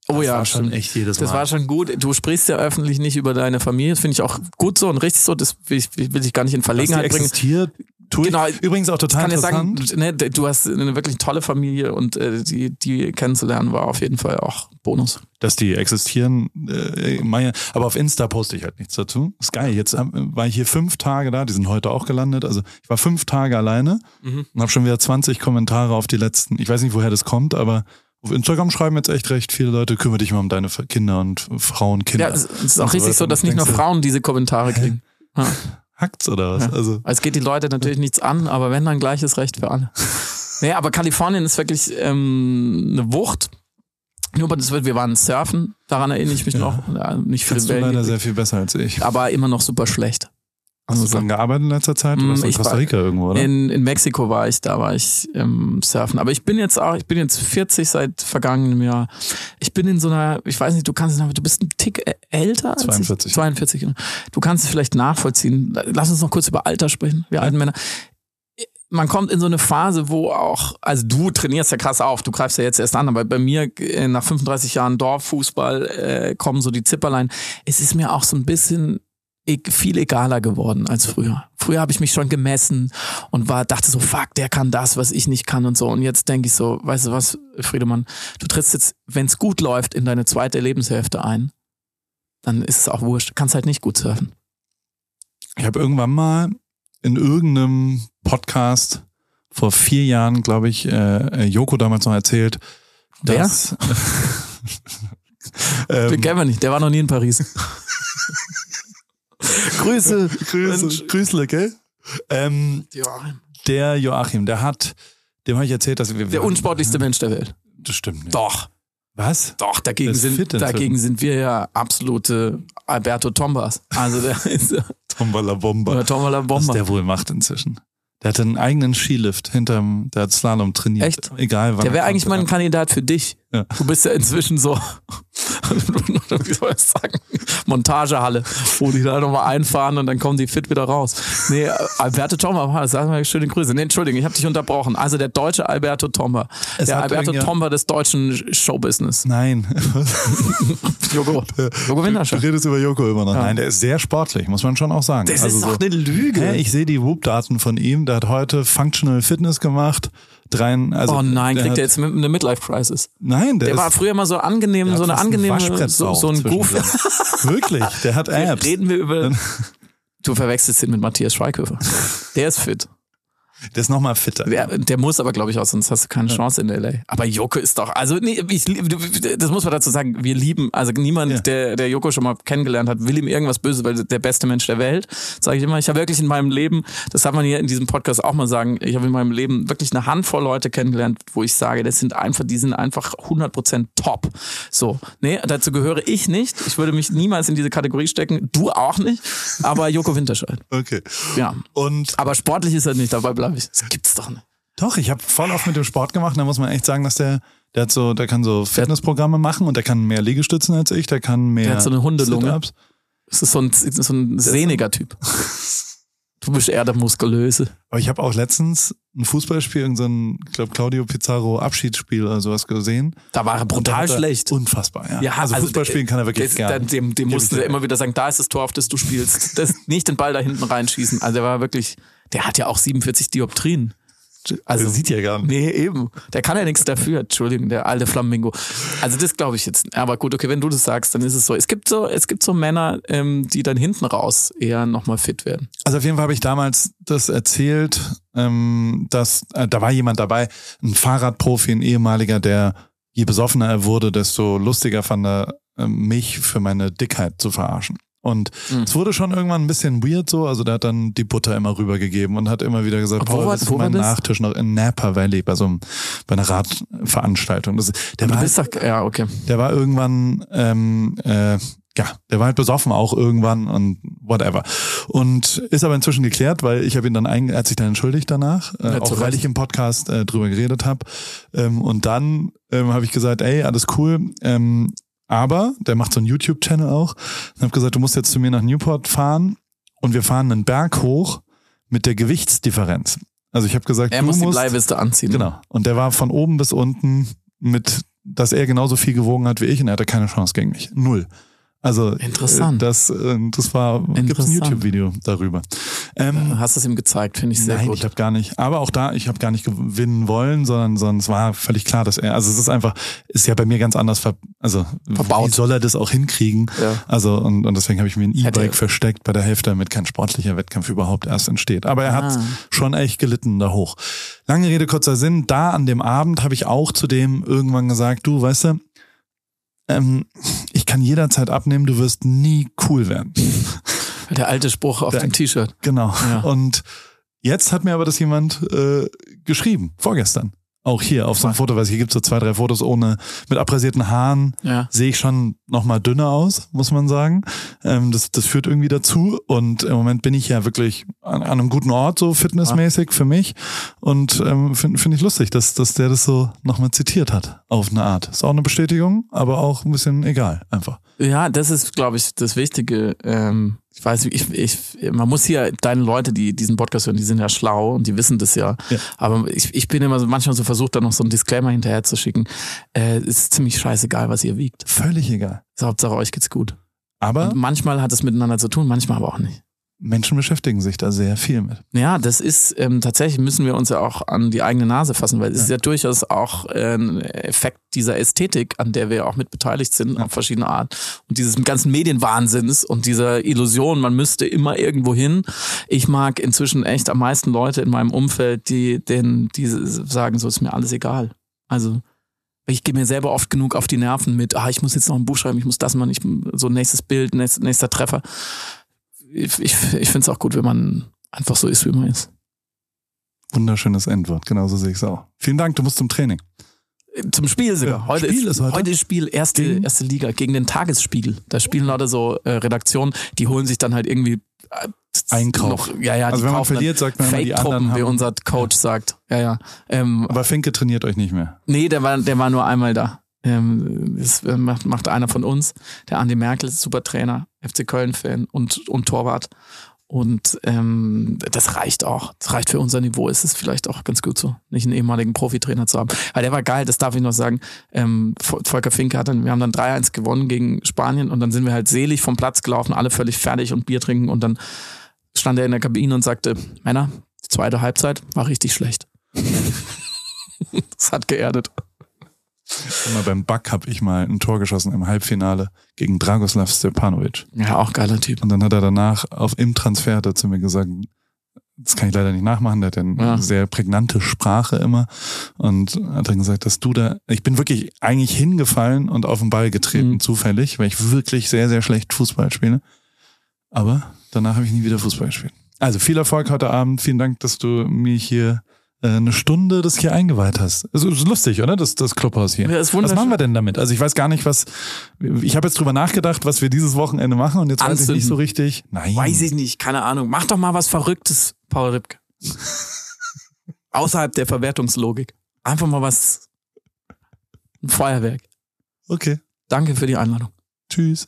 Oh das ja, war schon echt jedes Mal. Das war schon gut. Du sprichst ja öffentlich nicht über deine Familie. Das finde ich auch gut so und richtig so. Das will ich, will ich gar nicht in Verlegenheit bringen. existiert, Tue genau, übrigens auch total kann interessant. Sagen, ne, du hast eine wirklich tolle Familie und äh, die, die kennenzulernen war auf jeden Fall auch Bonus. Dass die existieren, äh, aber auf Insta poste ich halt nichts dazu. ist geil. Jetzt war ich hier fünf Tage da, die sind heute auch gelandet. Also ich war fünf Tage alleine mhm. und habe schon wieder 20 Kommentare auf die letzten. Ich weiß nicht, woher das kommt, aber auf Instagram schreiben jetzt echt recht viele Leute, kümmere dich mal um deine Kinder und Frauen, Kinder. Ja, es ist auch richtig so, dass nicht nur Frauen diese Kommentare kriegen. Ja. Hackt's oder was? Ja. Also. Es geht die Leute natürlich nichts an, aber wenn, dann gleiches Recht für alle. *laughs* nee, aber Kalifornien ist wirklich ähm, eine Wucht. Nur, das wird, wir waren surfen, daran erinnere ich mich ja. noch. Ja, nicht viele Kannst du leider sehr viel besser als ich. Aber immer noch super schlecht. Hast du dann gearbeitet in letzter Zeit? Oder mm, in Costa Rica irgendwo, oder? In, in Mexiko war ich, da war ich ähm, surfen. Aber ich bin jetzt auch, ich bin jetzt 40 seit vergangenem Jahr. Ich bin in so einer, ich weiß nicht, du kannst es du bist ein Tick älter 42. Ich, 42. Genau. Du kannst es vielleicht nachvollziehen. Lass uns noch kurz über Alter sprechen, wir alten Männer. Man kommt in so eine Phase, wo auch, also du trainierst ja krass auf, du greifst ja jetzt erst an, aber bei mir äh, nach 35 Jahren Dorffußball äh, kommen so die Zipperlein. Es ist mir auch so ein bisschen viel egaler geworden als früher. Früher habe ich mich schon gemessen und war dachte so, fuck, der kann das, was ich nicht kann und so. Und jetzt denke ich so, weißt du was, Friedemann, du trittst jetzt, wenn es gut läuft, in deine zweite Lebenshälfte ein, dann ist es auch wurscht. Du kannst halt nicht gut surfen. Ich habe irgendwann mal in irgendeinem Podcast vor vier Jahren, glaube ich, äh, Joko damals noch erzählt, dass. *laughs* Wer? ähm, Den kennen wir nicht, der war noch nie in Paris. *laughs* *laughs* Grüße. Grüße. Grüßle, gell? Ähm, Joachim. Der Joachim, der hat, dem habe ich erzählt, dass wir. Der unsportlichste Mensch der Welt. Das stimmt nicht. Doch. Was? Doch, dagegen, sind, dagegen sind wir ja absolute Alberto Tombas. Also der *laughs* ist. Tombala Bomba. Tombala Bomba. Was der wohl macht inzwischen. Der hat einen eigenen Skilift hinterm, der hat Slalom trainiert. Echt? Egal wann. Der wäre eigentlich mal ein Kandidat für dich. Ja. Du bist ja inzwischen so, *laughs* wie soll ich sagen, Montagehalle, wo die da nochmal einfahren und dann kommen die fit wieder raus. Nee, Alberto Tomba, sagen wir schöne Grüße. Nee, Entschuldigung, ich habe dich unterbrochen. Also der deutsche Alberto Tomba. Es der Alberto Tomba des deutschen Showbusiness. Nein. *laughs* Joko. Joko Winterscheid. Du redest über Joko immer noch. Ja. Nein, der ist sehr sportlich, muss man schon auch sagen. Das also ist doch so, eine Lüge. Hä, ich sehe die Whoop-Daten von ihm. Der hat heute Functional Fitness gemacht dreien. Also oh nein, kriegt er jetzt eine Midlife-Crisis? Nein, der, der war früher mal so angenehm, so eine angenehme, so, so ein Goof. *laughs* Wirklich, der hat Apps. Reden wir über. Du verwechselst ihn mit Matthias Schweighöfer. Der ist fit. Der ist nochmal fitter. Der, der, muss aber, glaube ich, auch, sonst hast du keine Chance in LA. Aber Joko ist doch, also nee, ich, das muss man dazu sagen, wir lieben, also niemand, ja. der, der Joko schon mal kennengelernt hat, will ihm irgendwas Böses, weil der beste Mensch der Welt, sage ich immer. Ich habe wirklich in meinem Leben, das darf man hier in diesem Podcast auch mal sagen, ich habe in meinem Leben wirklich eine Handvoll Leute kennengelernt, wo ich sage, das sind einfach, die sind einfach 100% top. So, nee, dazu gehöre ich nicht. Ich würde mich niemals in diese Kategorie stecken, du auch nicht, aber Joko Winterscheid. Okay. Ja. Und aber sportlich ist er nicht, dabei bleibe ich. Das gibt's doch nicht. Doch, ich habe voll oft mit dem Sport gemacht. Da muss man echt sagen, dass der, der hat so, der kann so Fitnessprogramme machen und der kann mehr Liegestützen als ich. Der kann mehr. Der hat so eine Hundelunge. Das ist so ein, so ein sehniger Typ. Du bist eher der Muskulöse. Aber ich habe auch letztens ein Fußballspiel, irgendein, ich glaube, Claudio Pizarro Abschiedsspiel oder sowas gesehen. Da war er brutal schlecht. Unfassbar, ja. ja also, also Fußballspielen kann er wirklich gar nicht. Dem, dem mussten wir immer wieder sagen, da ist das Tor, auf das du spielst. *laughs* Das, nicht den Ball da hinten reinschießen. Also der war wirklich, der hat ja auch 47 Dioptrien. Also das sieht ja gar nicht. Nee, eben. Der kann ja nichts dafür. Entschuldigung, der alte Flamingo. Also das glaube ich jetzt. Aber gut, okay, wenn du das sagst, dann ist es so. Es gibt so, es gibt so Männer, ähm, die dann hinten raus eher nochmal fit werden. Also auf jeden Fall habe ich damals das erzählt, ähm, dass äh, da war jemand dabei, ein Fahrradprofi, ein ehemaliger, der je besoffener er wurde, desto lustiger fand er äh, mich für meine Dickheit zu verarschen. Und mhm. es wurde schon irgendwann ein bisschen weird so. Also der hat dann die Butter immer rübergegeben und hat immer wieder gesagt, wo, das ist mein Nachtisch noch in Napa Valley bei so einem, bei einer Radveranstaltung. Das, der war halt, doch, ja, okay. Der war irgendwann, ähm, äh, ja, der war halt besoffen auch irgendwann und whatever. Und ist aber inzwischen geklärt, weil ich habe ihn dann ein, er hat sich dann entschuldigt danach, äh, ja, auch weil ich im Podcast äh, drüber geredet habe. Ähm, und dann ähm, habe ich gesagt, ey, alles cool. Ähm, aber der macht so einen YouTube-Channel auch. Und habe gesagt, du musst jetzt zu mir nach Newport fahren und wir fahren einen Berg hoch mit der Gewichtsdifferenz. Also ich habe gesagt, er du muss musst, die Bleiweste anziehen. Genau. Und der war von oben bis unten mit, dass er genauso viel gewogen hat wie ich und er hatte keine Chance gegen mich. Null. Also interessant. Das, äh, das war gibt ein YouTube-Video darüber. Ähm, Hast du es ihm gezeigt? Finde ich sehr nein, gut. ich habe gar nicht. Aber auch da, ich habe gar nicht gewinnen wollen, sondern, sondern es war völlig klar, dass er. Also es ist einfach, ist ja bei mir ganz anders. Ver, also Verbaut. wie soll er das auch hinkriegen? Ja. Also und, und deswegen habe ich mir ein E-Bike versteckt bei der Hälfte, damit kein sportlicher Wettkampf überhaupt erst entsteht. Aber er ah. hat schon echt gelitten da hoch. Lange Rede kurzer Sinn. Da an dem Abend habe ich auch zu dem irgendwann gesagt, du, weißt du ähm, ich kann jederzeit abnehmen, du wirst nie cool werden. *laughs* Der alte Spruch auf Der, dem T-Shirt. Genau. Ja. Und jetzt hat mir aber das jemand äh, geschrieben, vorgestern. Auch hier auf so einem Foto, weil hier gibt so zwei, drei Fotos ohne, mit abrasierten Haaren, ja. sehe ich schon nochmal dünner aus, muss man sagen. Ähm, das, das führt irgendwie dazu. Und im Moment bin ich ja wirklich an, an einem guten Ort, so fitnessmäßig ja. für mich. Und ähm, finde find ich lustig, dass, dass der das so nochmal zitiert hat, auf eine Art. Ist auch eine Bestätigung, aber auch ein bisschen egal, einfach. Ja, das ist, glaube ich, das Wichtige. Ähm, ich weiß, ich, ich, man muss hier, deine Leute, die diesen Podcast hören, die sind ja schlau und die wissen das ja. ja. Aber ich, ich bin immer so, manchmal so versucht, da noch so einen Disclaimer hinterher zu schicken. Äh, ist ziemlich scheißegal, was ihr wiegt. Völlig egal. Hauptsache euch geht's gut. Aber und manchmal hat es miteinander zu tun, manchmal aber auch nicht. Menschen beschäftigen sich da sehr viel mit. Ja, das ist ähm, tatsächlich müssen wir uns ja auch an die eigene Nase fassen, weil es ja. ist ja durchaus auch äh, ein Effekt dieser Ästhetik, an der wir auch mit beteiligt sind, ja. auf verschiedene Art. Und dieses ganzen Medienwahnsinns und dieser Illusion, man müsste immer irgendwo hin. Ich mag inzwischen echt am meisten Leute in meinem Umfeld, die, den, die sagen, so ist mir alles egal. Also ich gehe mir selber oft genug auf die Nerven mit, ah, ich muss jetzt noch ein Buch schreiben, ich muss das machen, ich, so nächstes Bild, nächster Treffer ich, ich, ich finde es auch gut, wenn man einfach so ist, wie man ist. Wunderschönes Endwort, genauso sehe ich es auch. Vielen Dank, du musst zum Training. Zum Spiel sogar. Heute, Spiel ist, ist heute? heute ist Spiel, erste, gegen? erste Liga, gegen den Tagesspiegel. Da spielen Leute so äh, Redaktionen, die holen sich dann halt irgendwie äh, Einkauf. Noch, ja, ja, also wenn man verliert, sagt man immer, die anderen haben, wie unser Coach ja. sagt. Ja, ja. Ähm, Aber Finke trainiert euch nicht mehr. Nee, der war, der war nur einmal da. Ähm, das macht, macht einer von uns, der Andi Merkel, super Trainer, FC Köln-Fan und, und Torwart. Und ähm, das reicht auch. Das reicht für unser Niveau. Ist es vielleicht auch ganz gut so, nicht einen ehemaligen Profitrainer zu haben. Weil der war geil, das darf ich noch sagen. Ähm, Volker Finke hat dann, wir haben dann 3-1 gewonnen gegen Spanien und dann sind wir halt selig vom Platz gelaufen, alle völlig fertig und Bier trinken und dann stand er in der Kabine und sagte, Männer, die zweite Halbzeit war richtig schlecht. *laughs* das hat geerdet. Mal beim Back habe ich mal ein Tor geschossen im Halbfinale gegen Dragoslav Stepanovic. Ja, auch geiler Typ. Und dann hat er danach auf im Transfer dazu mir gesagt, das kann ich leider nicht nachmachen, der hat eine ja. sehr prägnante Sprache immer und hat dann gesagt, dass du da, ich bin wirklich eigentlich hingefallen und auf den Ball getreten, mhm. zufällig, weil ich wirklich sehr, sehr schlecht Fußball spiele. Aber danach habe ich nie wieder Fußball gespielt. Also viel Erfolg heute Abend. Vielen Dank, dass du mir hier eine Stunde das hier eingeweiht hast. Also ist lustig, oder? Das, das Clubhaus hier. Ja, ist was machen wir denn damit? Also ich weiß gar nicht, was. Ich habe jetzt drüber nachgedacht, was wir dieses Wochenende machen und jetzt Anzünden. weiß ich nicht so richtig. Nein. Weiß ich nicht, keine Ahnung. Mach doch mal was Verrücktes, Paul Ripke. *laughs* Außerhalb der Verwertungslogik. Einfach mal was. Ein Feuerwerk. Okay. Danke für die Einladung. Tschüss.